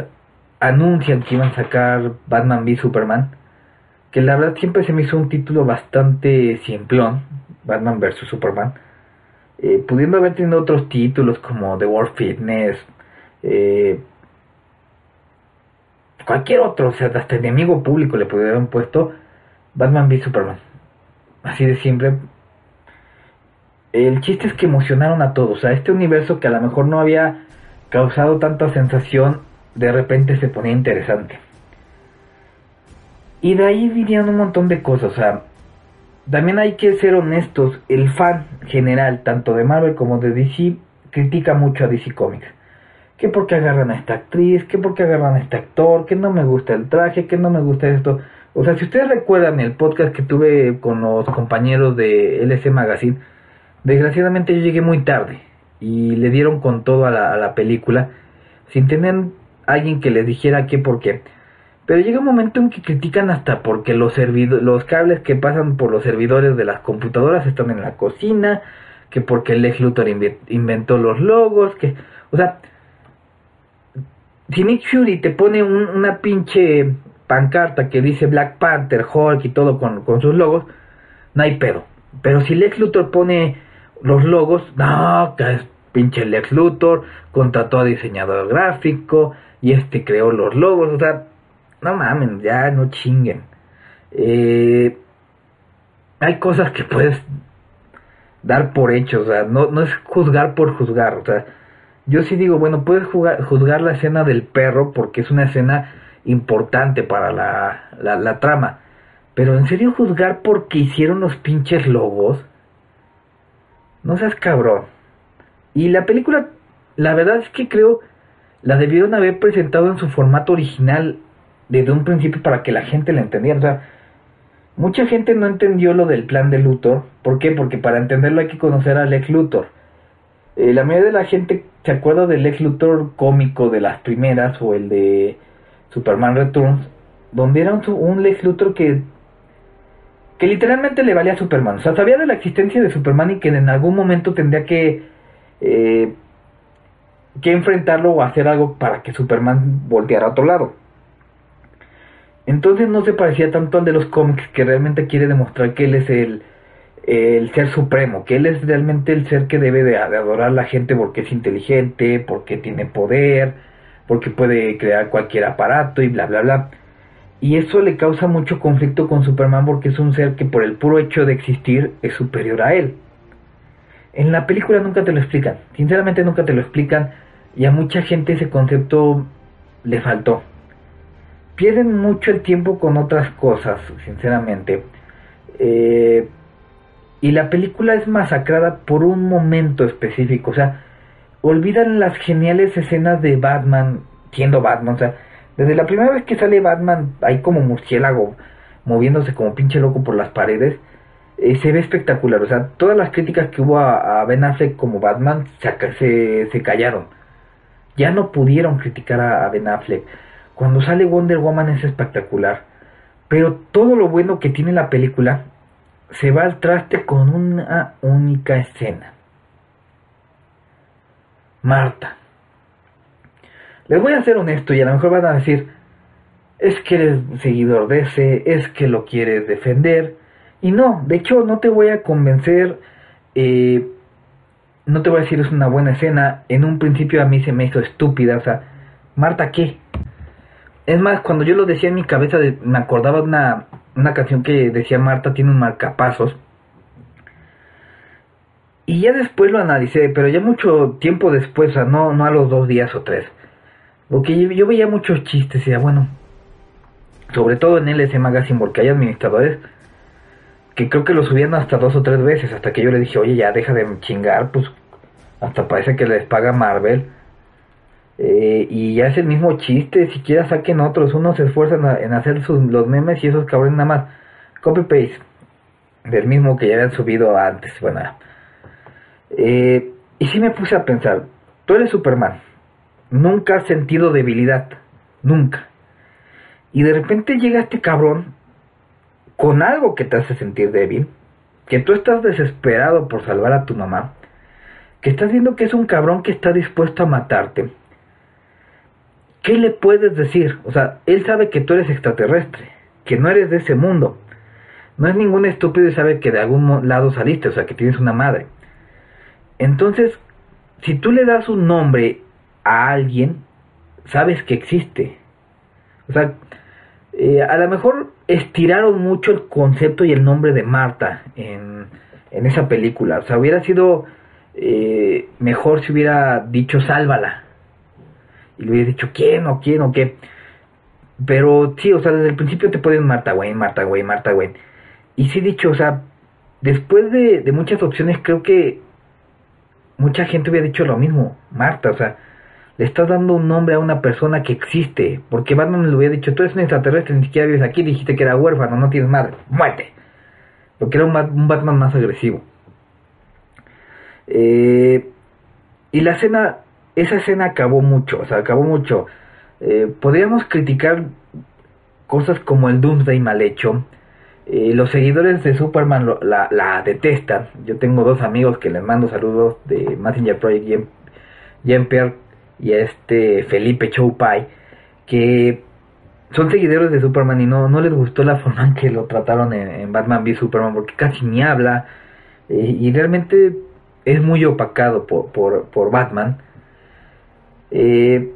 anuncian que iban a sacar Batman v Superman, que la verdad siempre se me hizo un título bastante simplón, Batman vs Superman, eh, pudiendo haber tenido otros títulos como The World Fitness, eh, cualquier otro, o sea, hasta enemigo público le pudieron puesto Batman v Superman. Así de siempre. El chiste es que emocionaron a todos. O sea, este universo que a lo mejor no había causado tanta sensación, de repente se ponía interesante. Y de ahí vinieron un montón de cosas. O sea, también hay que ser honestos. El fan general, tanto de Marvel como de DC, critica mucho a DC Comics que porque agarran a esta actriz, que porque agarran a este actor, que no me gusta el traje, que no me gusta esto. O sea, si ustedes recuerdan el podcast que tuve con los compañeros de LC Magazine, desgraciadamente yo llegué muy tarde y le dieron con todo a la, película sin tener alguien que les dijera qué por qué. Pero llega un momento en que critican hasta porque los, los cables que pasan por los servidores de las computadoras están en la cocina, que porque Lex Luthor inventó los logos, que, o sea, si Nick Fury te pone una pinche pancarta que dice Black Panther, Hulk y todo con, sus logos, no hay pedo. Pero si Lex Luthor pone los logos, no, que es pinche Lex Luthor, contrató a diseñador gráfico y este creó los logos, o sea, no mamen, ya no chinguen. Eh, hay cosas que puedes dar por hecho, o sea, no, es juzgar por juzgar, o sea, yo sí digo, bueno, puedes juzgar la escena del perro porque es una escena importante para la, la, trama. Pero en serio juzgar porque hicieron los pinches logos. No seas cabrón. Y la película, la verdad es que creo, la debieron haber presentado en su formato original desde un principio para que la gente la entendiera. O sea, mucha gente no entendió lo del plan de Luthor. ¿Por qué? Porque para entenderlo hay que conocer a Lex Luthor. Eh, la mayoría de la gente se acuerda del Lex Luthor cómico de las primeras o el de Superman Returns, donde era un, Lex Luthor que que literalmente le valía a Superman. O sea, sabía de la existencia de Superman y que en algún momento tendría que eh, que enfrentarlo o hacer algo para que Superman volteara a otro lado. Entonces no se parecía tanto al de los cómics que realmente quiere demostrar que él es el el ser supremo, que él es realmente el ser que debe de, adorar a la gente porque es inteligente, porque tiene poder, porque puede crear cualquier aparato y bla, bla, bla. Y eso le causa mucho conflicto con Superman porque es un ser que por el puro hecho de existir es superior a él. En la película nunca te lo explican, sinceramente nunca te lo explican y a mucha gente ese concepto le faltó. Pierden mucho el tiempo con otras cosas, sinceramente. Eh, y la película es masacrada por un momento específico, o sea, olvidan las geniales escenas de Batman siendo Batman, o sea, desde la primera vez que sale Batman, hay como murciélago moviéndose como pinche loco por las paredes, eh, se ve espectacular, o sea, todas las críticas que hubo a, Ben Affleck como Batman se, se, callaron, ya no pudieron criticar a, a Ben Affleck, cuando sale Wonder Woman es espectacular, pero todo lo bueno que tiene la película se va al traste con una única escena. Marta. Les voy a ser honesto y a lo mejor van a decir, es que eres seguidor de ese, es que lo quieres defender, Y no, de hecho no te voy a convencer, eh, no te voy a decir es una buena escena, en un principio a mí se me hizo estúpida, o sea, Marta, ¿qué? Es más, cuando yo lo decía en mi cabeza, me acordaba de una, una canción que decía Marta tiene un marcapasos. Y ya después lo analicé, pero ya mucho tiempo después, o sea, no, no a los dos días o tres. Porque yo, veía muchos chistes y decía, bueno, sobre todo en LS Magazine, porque hay administradores que creo que lo subían hasta dos o tres veces, hasta que yo le dije, oye, ya deja de chingar, pues hasta parece que les paga Marvel. Eh, y es el mismo chiste, siquiera saquen otros, unos se esfuerzan en hacer sus, los memes y esos cabrones nada más copy paste del mismo que ya habían subido antes. Bueno, eh, y sí me puse a pensar, tú eres Superman, nunca has sentido debilidad, nunca. Y de repente llega este cabrón con algo que te hace sentir débil, que tú estás desesperado por salvar a tu mamá, que estás viendo que es un cabrón que está dispuesto a matarte. ¿Qué le puedes decir? O sea, él sabe que tú eres extraterrestre, que no eres de ese mundo. No es ningún estúpido y sabe que de algún lado saliste, o sea, que tienes una madre. Entonces, si tú le das un nombre a alguien, sabes que existe. O sea, eh, a lo mejor estiraron mucho el concepto y el nombre de Marta en, en esa película. O sea, hubiera sido eh, mejor si hubiera dicho sálvala. Y le hubiera dicho quién o quién o qué. Pero sí, o sea, desde el principio te ponen Marta Wayne, Marta Wayne, Marta Wayne. Y sí dicho, o sea, después de, de muchas opciones creo que mucha gente hubiera dicho lo mismo, Marta, o sea, le estás dando un nombre a una persona que existe, porque Batman le hubiera dicho, tú eres un extraterrestre, ni siquiera vives aquí, dijiste que era huérfano, no tienes madre, muerte, porque era un, Batman más agresivo. Eh, y la escena, esa escena acabó mucho, o sea, acabó mucho. Eh, podríamos criticar cosas como el Doomsday mal hecho, eh, los seguidores de Superman la, detestan. Yo tengo dos amigos que les mando saludos de Messenger Project, Jean-Pierre y a este Felipe Choupai, que son seguidores de Superman y no, no les gustó la forma en que lo trataron en, Batman v Superman, porque casi ni habla eh, y realmente es muy opacado por, por, por Batman. Eh,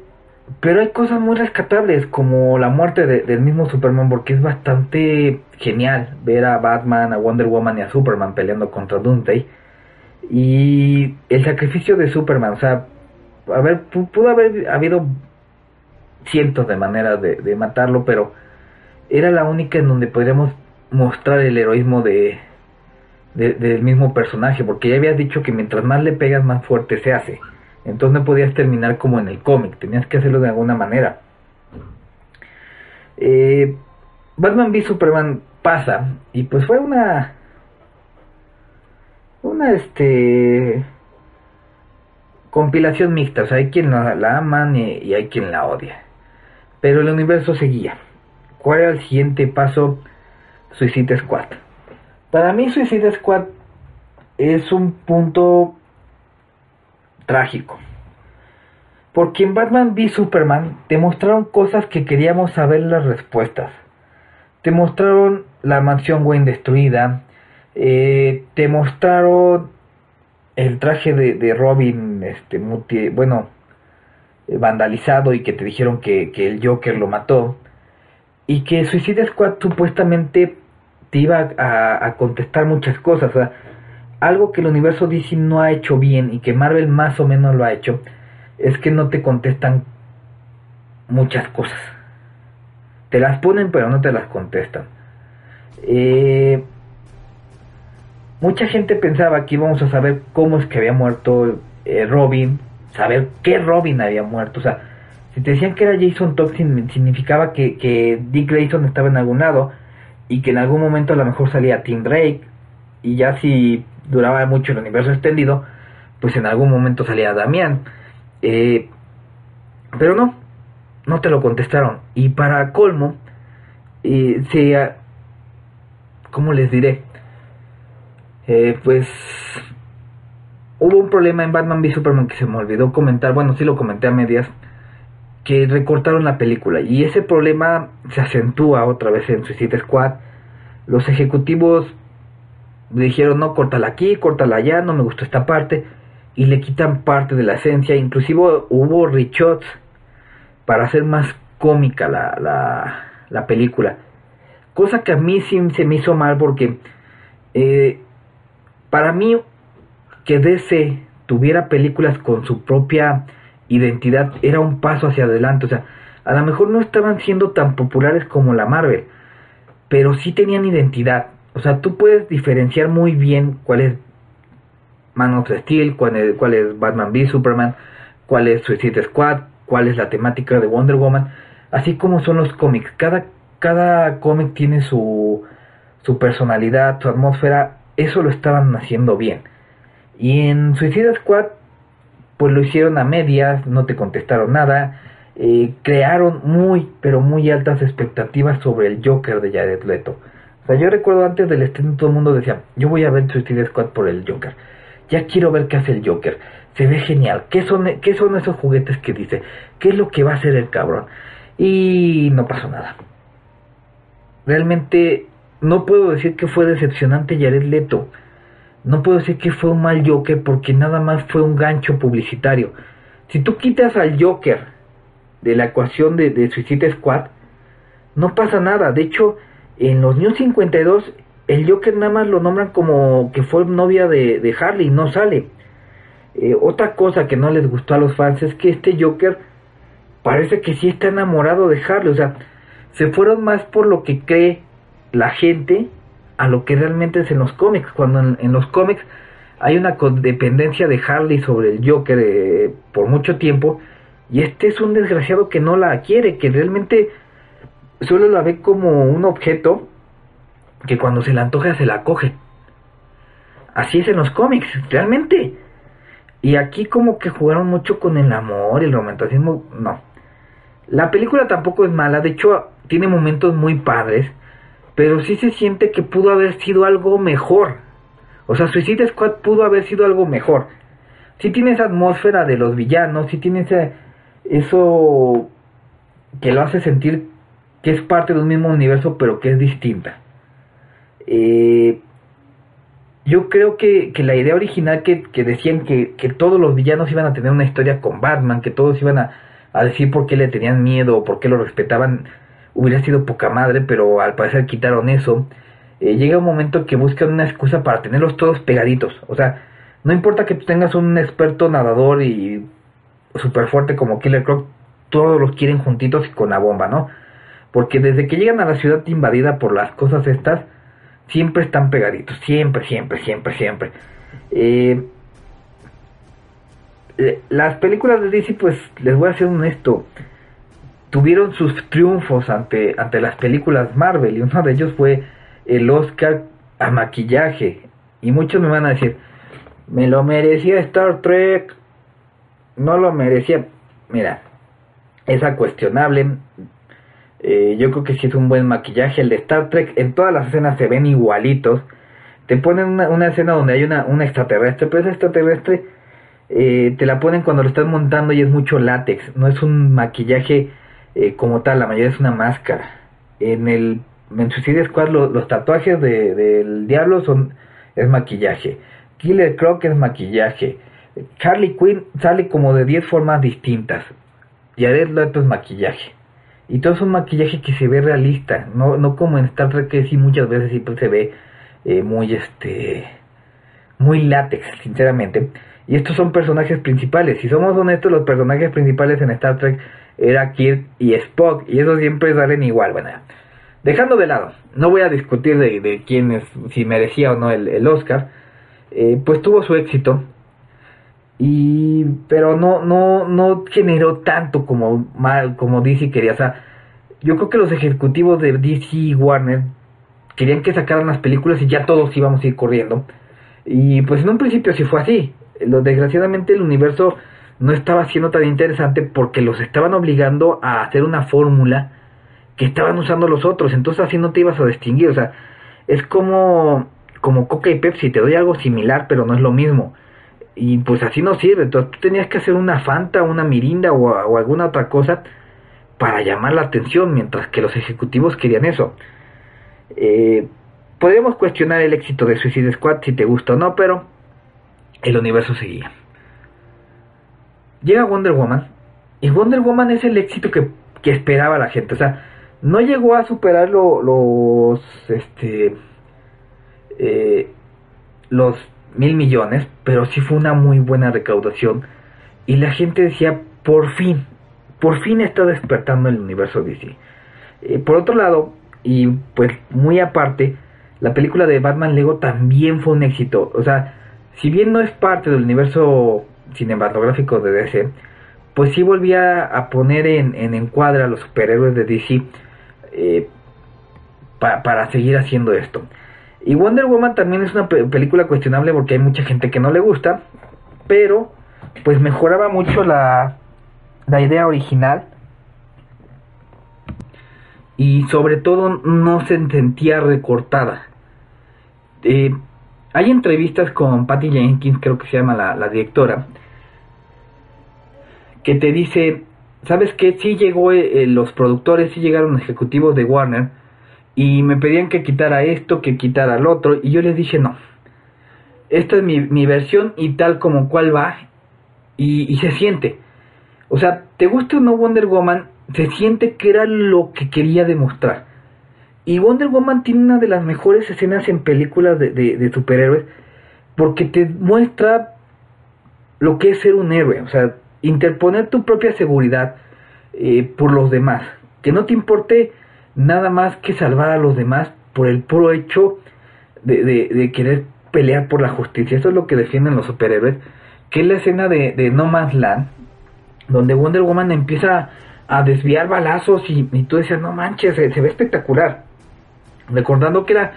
pero hay cosas muy rescatables, como la muerte del mismo Superman, porque es bastante genial ver a Batman, a Wonder Woman y a Superman peleando contra Doomsday. Y el sacrificio de Superman, o sea, a ver, pudo haber habido cientos de maneras de, matarlo, pero era la única en donde podríamos mostrar el heroísmo de, del mismo personaje, porque ya habías dicho que mientras más le pegas, más fuerte se hace. Entonces no podías terminar como en el cómic, tenías que hacerlo de alguna manera. Eh, Batman v Superman pasa y pues fue una una este compilación mixta, o sea, hay quien la, la aman y, hay quien la odia. Pero el universo seguía. ¿Cuál era el siguiente paso? Suicide Squad. Para mí Suicide Squad es un punto trágico. Porque en Batman v Superman te mostraron cosas que queríamos saber las respuestas. Te mostraron la mansión Wayne destruida. Eh, te mostraron el traje de, Robin, este, bueno, vandalizado y que te dijeron que, el Joker lo mató. Y que Suicide Squad supuestamente te iba a, a contestar muchas cosas. Algo que el universo DC no ha hecho bien y que Marvel más o menos lo ha hecho, es que no te contestan muchas cosas. Te las ponen pero no te las contestan. Eh, mucha gente pensaba que íbamos a saber cómo es que había muerto eh, Robin, saber qué Robin había muerto. O sea, si te decían que era Jason Todd significaba que, que Dick Grayson estaba en algún lado y que en algún momento a lo mejor salía Tim Drake y ya si duraba mucho el universo extendido, pues en algún momento salía Damián. Eh, pero no, no te lo contestaron. Y para colmo, eh, se, ¿cómo les diré? Eh, pues hubo un problema en Batman v Superman que se me olvidó comentar, bueno, sí lo comenté a medias, que recortaron la película. Y ese problema se acentúa otra vez en Suicide Squad. Los ejecutivos dijeron, no, córtala aquí, córtala allá, no me gustó esta parte, y le quitan parte de la esencia, inclusive hubo reshots para hacer más cómica la, la, la película, cosa que a mí sí se me hizo mal porque eh, para mí que DC tuviera películas con su propia identidad era un paso hacia adelante, o sea, a lo mejor no estaban siendo tan populares como la Marvel, pero sí tenían identidad. O sea, tú puedes diferenciar muy bien cuál es Man of Steel, cuál es, cuál es Batman v Superman, cuál es Suicide Squad, cuál es la temática de Wonder Woman, así como son los cómics. Cada, cada cómic tiene su, su personalidad, su atmósfera, eso lo estaban haciendo bien. Y en Suicide Squad, pues lo hicieron a medias, no te contestaron nada, eh, crearon muy, pero muy altas expectativas sobre el Joker de Jared Leto. O sea, yo recuerdo antes del estreno todo el mundo decía, yo voy a ver Suicide Squad por el Joker. Ya quiero ver qué hace el Joker. Se ve genial. ¿Qué son, qué son esos juguetes que dice? ¿Qué es lo que va a hacer el cabrón? Y no pasó nada. Realmente no puedo decir que fue decepcionante Jared Leto. No puedo decir que fue un mal Joker porque nada más fue un gancho publicitario. Si tú quitas al Joker de la ecuación de, de Suicide Squad, no pasa nada. De hecho, en los New 52, el Joker nada más lo nombran como que fue novia de, de Harley, no sale. Eh, otra cosa que no les gustó a los fans es que este Joker parece que sí está enamorado de Harley. O sea, se fueron más por lo que cree la gente a lo que realmente es en los cómics. Cuando en, los cómics hay una codependencia de Harley sobre el Joker eh, por mucho tiempo y este es un desgraciado que no la quiere, que realmente solo la ve como un objeto que cuando se la antoja se la coge. Así es en los cómics, realmente. Y aquí como que jugaron mucho con el amor el romanticismo. No. La película tampoco es mala, de hecho tiene momentos muy padres, pero sí se siente que pudo haber sido algo mejor. O sea, Suicide Squad pudo haber sido algo mejor. Sí tiene esa atmósfera de los villanos, sí tiene ese eso que lo hace sentir que es parte de un mismo universo pero que es distinta. Eh, yo creo que, la idea original que, decían que, todos los villanos iban a tener una historia con Batman, que todos iban a, decir por qué le tenían miedo o por qué lo respetaban, hubiera sido poca madre, pero al parecer quitaron eso. Eh, llega un momento que buscan una excusa para tenerlos todos pegaditos. O sea, no importa que tú tengas un experto nadador y súper fuerte como Killer Croc, todos los quieren juntitos y con la bomba, ¿no? Porque desde que llegan a la ciudad invadida por las cosas estas, siempre están pegaditos, siempre, siempre, siempre, siempre. Eh, las películas de DC, pues les voy a ser honesto, tuvieron sus triunfos ante, ante las películas Marvel y uno de ellos fue el Oscar a maquillaje. Y muchos me van a decir, me lo merecía Star Trek, no lo merecía. Mira, esa cuestionable. Eh, yo creo que sí es un buen maquillaje. El de Star Trek, en todas las escenas se ven igualitos. Te ponen una, escena donde hay una, extraterrestre, pero esa extraterrestre eh, te la ponen cuando lo estás montando y es mucho látex. No es un maquillaje eh, como tal, la mayoría es una máscara. En el en Suicide Squad los tatuajes de, del diablo son es maquillaje. Killer Croc es maquillaje. Harley Quinn sale como de 10 formas distintas. Jared Leto es maquillaje. Y todo es un maquillaje que se ve realista, no, no como en Star Trek que sí muchas veces se ve eh, muy este muy látex, sinceramente. Y estos son personajes principales. Si somos honestos, los personajes principales en Star Trek era Kirk y Spock, y esos siempre salen igual. Bueno, dejando de lado, no voy a discutir de, quién es, si merecía o no el, Oscar, eh, pues tuvo su éxito, y pero no no no generó tanto como como DC quería. O sea yo creo que los ejecutivos de DC y Warner querían que sacaran las películas y ya todos íbamos a ir corriendo. Y pues en un principio sí fue así. Lo, desgraciadamente el universo no estaba siendo tan interesante porque los estaban obligando a hacer una fórmula que estaban usando los otros. Entonces así no te ibas a distinguir. O sea es como como Coca y Pepsi te doy algo similar pero no es lo mismo y pues así no sirve. Entonces tú tenías que hacer una Fanta, una Mirinda o, alguna otra cosa para llamar la atención, mientras que los ejecutivos querían eso. Eh, podríamos cuestionar el éxito de Suicide Squad si te gusta o no, pero el universo seguía. Llega Wonder Woman y Wonder Woman es el éxito que, que esperaba la gente. O sea, no llegó a superar los este eh, los mil millones, pero sí fue una muy buena recaudación. Y la gente decía, por fin, por fin está despertando el universo DC. Eh, por otro lado, y pues muy aparte, la película de Batman Lego también fue un éxito. O sea, si bien no es parte del universo cinematográfico de DC, pues sí volvía a poner en, en encuadre a los superhéroes de DC eh, para seguir haciendo esto. Y Wonder Woman también es una película cuestionable porque hay mucha gente que no le gusta, pero pues mejoraba mucho la, la idea original y sobre todo no se sentía recortada. Eh, hay entrevistas con Patty Jenkins, creo que se llama la, directora, que te dice, ¿sabes qué? Sí llegó eh, los productores, sí llegaron ejecutivos de Warner, y me pedían que quitara esto, que quitara el otro, y yo les dije no. Esta es mi, versión y tal como cual va, y, se siente. O sea, te gusta o no Wonder Woman, se siente que era lo que quería demostrar. Y Wonder Woman tiene una de las mejores escenas en películas de, superhéroes, porque te muestra lo que es ser un héroe, o sea, interponer tu propia seguridad eh, por los demás. Que no te importe nada más que salvar a los demás por el puro hecho de, querer pelear por la justicia. Eso es lo que defienden los superhéroes. Que es la escena de, No Man's Land, donde Wonder Woman empieza a desviar balazos y, tú decías, no manches, se, ve espectacular. Recordando que era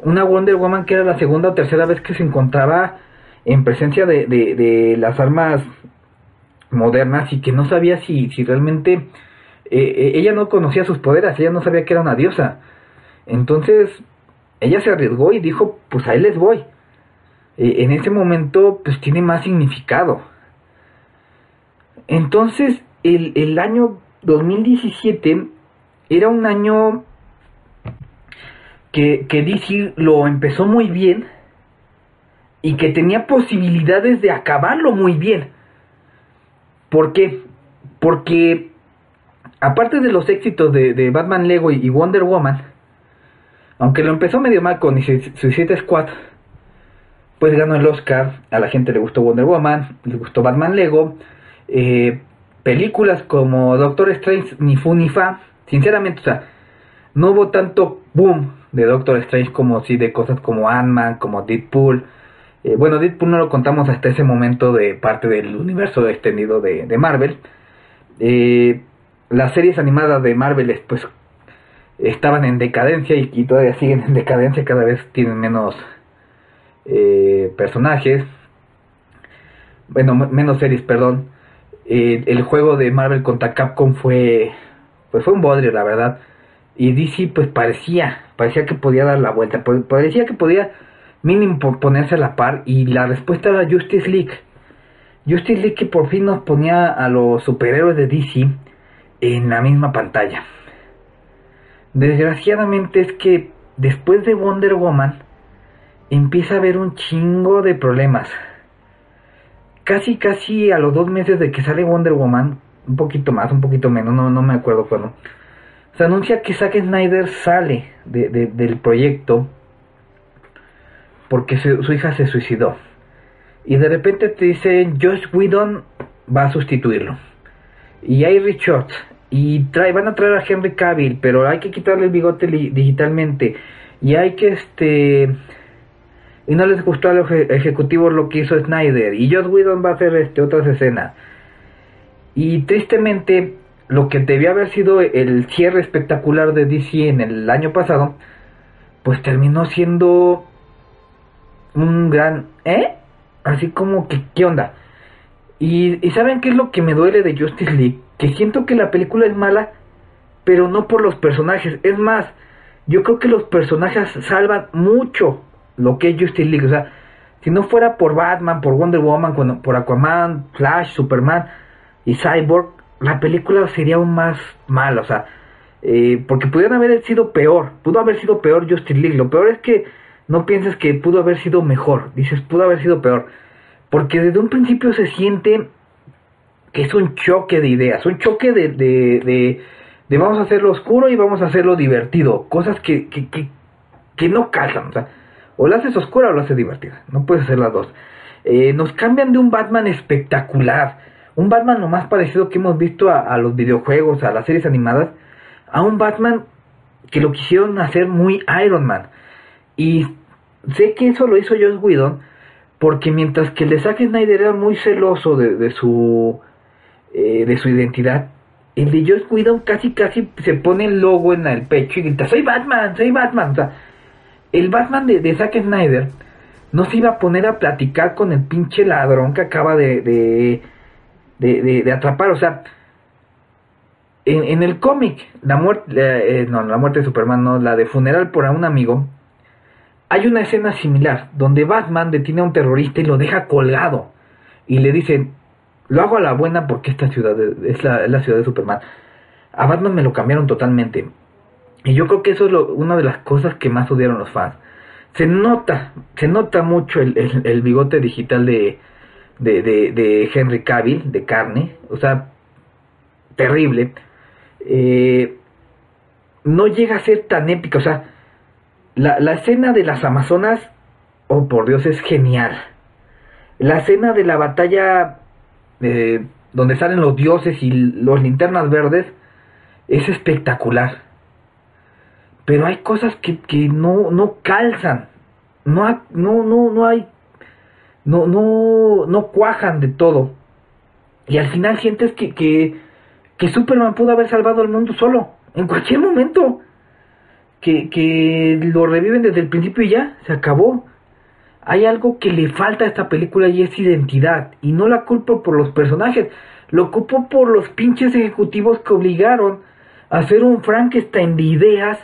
una Wonder Woman que era la segunda o tercera vez que se encontraba en presencia de, de las armas modernas y que no sabía si, si realmente eh, eh, ella no conocía sus poderes, ella no sabía que era una diosa. Entonces, ella se arriesgó y dijo, pues ahí les voy. Eh, en ese momento, pues tiene más significado. Entonces, el, el año 2017 era un año que, que lo empezó muy bien y que tenía posibilidades de acabarlo muy bien. ¿Por qué? Porque aparte de los éxitos de, Batman Lego y, Wonder Woman, aunque lo empezó medio mal con Suicide Squad, pues ganó el Oscar, a la gente le gustó Wonder Woman, le gustó Batman Lego, eh, películas como Doctor Strange ni fu ni fa, sinceramente, o sea, no hubo tanto boom de Doctor Strange como si de cosas como Ant-Man, como Deadpool. Eh, bueno, Deadpool no lo contamos hasta ese momento de parte del universo extendido de, de Marvel. Eh, las series animadas de Marvel pues estaban en decadencia y, todavía siguen en decadencia, cada vez tienen menos eh, personajes, bueno, menos series, perdón. Eh, el juego de Marvel contra Capcom fue, pues fue un bodrio, la verdad. Y DC pues parecía, parecía que podía dar la vuelta, parecía que podía mínimo ponerse a la par y la respuesta era Justice League. Justice League que por fin nos ponía a los superhéroes de DC en la misma pantalla. Desgraciadamente es que después de Wonder Woman empieza a haber un chingo de problemas. Casi, casi a los dos meses de que sale Wonder Woman, un poquito más, un poquito menos, no, no me acuerdo cuándo, se anuncia que Zack Snyder sale del proyecto porque su, hija se suicidó. Y de repente te dicen, Josh Whedon va a sustituirlo. Y hay Richard y trae, van a traer a Henry Cavill, pero hay que quitarle el bigote digitalmente y hay que este y no les gustó a los ejecutivos lo que hizo Snyder y Joss Whedon va a hacer este otras escenas y tristemente lo que debía haber sido el cierre espectacular de DC en el año pasado pues terminó siendo un gran ¿eh? así como que qué onda y, y saben qué es lo que me duele de Justice League que siento que la película es mala, pero no por los personajes. Es más, yo creo que los personajes salvan mucho lo que es Justice League. O sea, si no fuera por Batman, por Wonder Woman, por Aquaman, Flash, Superman y Cyborg, la película sería aún más mala. O sea, Eh, porque pudieron haber sido peor, pudo haber sido peor Justice League. Lo peor es que no pienses que pudo haber sido mejor, dices pudo haber sido peor. Porque desde un principio se siente que es un choque de ideas, un choque de, de, de, vamos a hacerlo oscuro y vamos a hacerlo divertido. Cosas que, que, que, que no calzan. O, sea, o lo haces oscura o lo haces divertida. No puedes hacer las dos. Eh, nos cambian de un Batman espectacular. Un Batman lo más parecido que hemos visto a, los videojuegos, a las series animadas, a un Batman que lo quisieron hacer muy Iron Man. Y sé que eso lo hizo Joss Whedon porque mientras que el de Zack Snyder era muy celoso de, su eh, de su identidad, el de Joss Whedon casi casi se pone el logo en el pecho y grita soy Batman, soy Batman. O sea, el Batman de, Zack Snyder no se iba a poner a platicar con el pinche ladrón que acaba de, de, de, atrapar. O sea, en, el cómic, la muerte, eh, no, la muerte de Superman, no, la de funeral por a un amigo, hay una escena similar donde Batman detiene a un terrorista y lo deja colgado y le dicen, lo hago a la buena porque esta ciudad es la, ciudad de Superman. A Batman me lo cambiaron totalmente. Y yo creo que eso es una de las cosas que más odiaron los fans se nota, se nota mucho el, el, bigote digital de, de, de, Henry Cavill, de carne, o sea, terrible. Eh, no llega a ser tan épica, o sea, la, la escena de las Amazonas, oh por Dios, es genial. La escena de la batalla eh, donde salen los dioses y los linternas verdes es espectacular pero hay cosas que, que no, no calzan, no, no, no, no hay, no, no, no cuajan de todo. Y al final sientes que, que, que Superman pudo haber salvado al mundo solo, en cualquier momento. Que, que lo reviven desde el principio y ya, se acabó. Hay algo que le falta a esta película y es identidad. Y no la culpo por los personajes, lo culpo por los pinches ejecutivos que obligaron a hacer un Frankenstein de ideas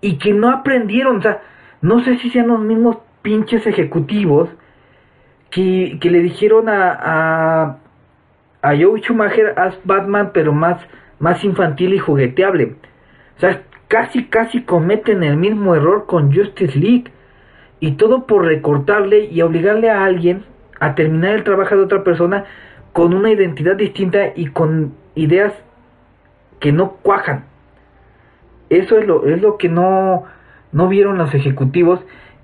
y que no aprendieron, o sea, no sé si sean los mismos pinches ejecutivos que, que le dijeron a, a, a Joe Schumacher, haz Batman, pero más, más infantil y jugueteable. O sea, casi, casi cometen el mismo error con Justice League. Y todo por recortarle y obligarle a alguien a terminar el trabajo de otra persona con una identidad distinta y con ideas que no cuajan. Eso es lo, es lo que no, no vieron los ejecutivos.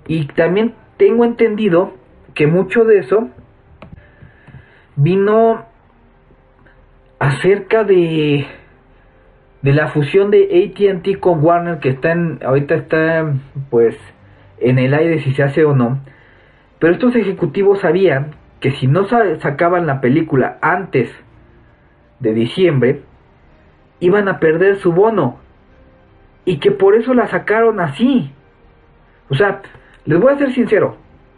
Y también tengo entendido que mucho de eso vino acerca de de la fusión de AT&T con Warner que está en, ahorita está pues en el aire si se hace o no pero estos ejecutivos sabían que si no sacaban la película antes de diciembre iban a perder su bono y que por eso la sacaron así. O sea, les voy a ser sincero,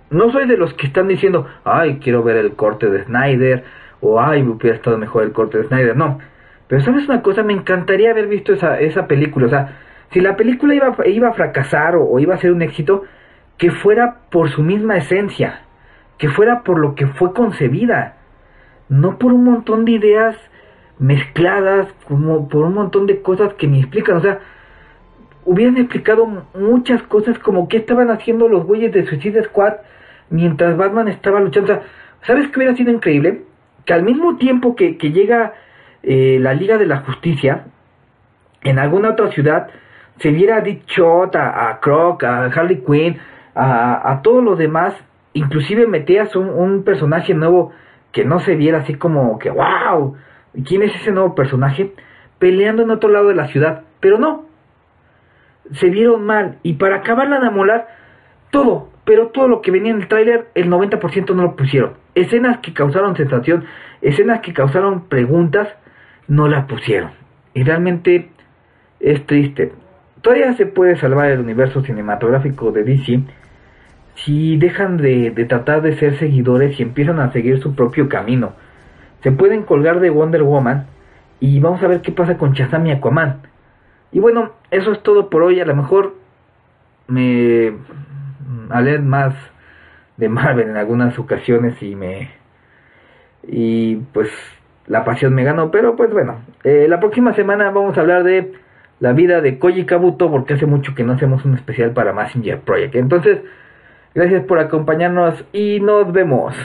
no soy de los que están diciendo, ay, quiero ver el corte de Snyder, o ay, hubiera estado mejor el corte de Snyder, no. Pero sabes una cosa, me encantaría haber visto esa, esa película, o sea, si la película iba, iba a fracasar o, iba a ser un éxito, que fuera por su misma esencia, que fuera por lo que fue concebida, no por un montón de ideas mezcladas, como por un montón de cosas que me explican, o sea, hubieran explicado muchas cosas como qué estaban haciendo los güeyes de Suicide Squad mientras Batman estaba luchando. ¿Sabes qué hubiera sido increíble? Que al mismo tiempo que, llega eh, la Liga de la Justicia, en alguna otra ciudad, se viera a Dick Shot, a, Croc, a Harley Quinn, a, a todos los demás, inclusive metías un, un personaje nuevo que no se viera así como que, wow, ¿quién es ese nuevo personaje? Peleando en otro lado de la ciudad. Pero no, se vieron mal y para acabarla de amolar todo, pero todo lo que venía en el tráiler el 90% no lo pusieron. Escenas que causaron sensación, escenas que causaron preguntas, no las pusieron. Y realmente es triste. Todavía se puede salvar el universo cinematográfico de DC si dejan de, de tratar de ser seguidores y empiezan a seguir su propio camino. Se pueden colgar de Wonder Woman y vamos a ver qué pasa con Shazam y Aquaman y bueno, eso es todo por hoy. A lo mejor me hablé más de Marvel en algunas ocasiones y me y pues la pasión me ganó pero pues bueno eh, la próxima semana vamos a hablar de la vida de Koji Kabuto porque hace mucho que no hacemos un especial para Messenger Project. Entonces, gracias por acompañarnos y nos vemos.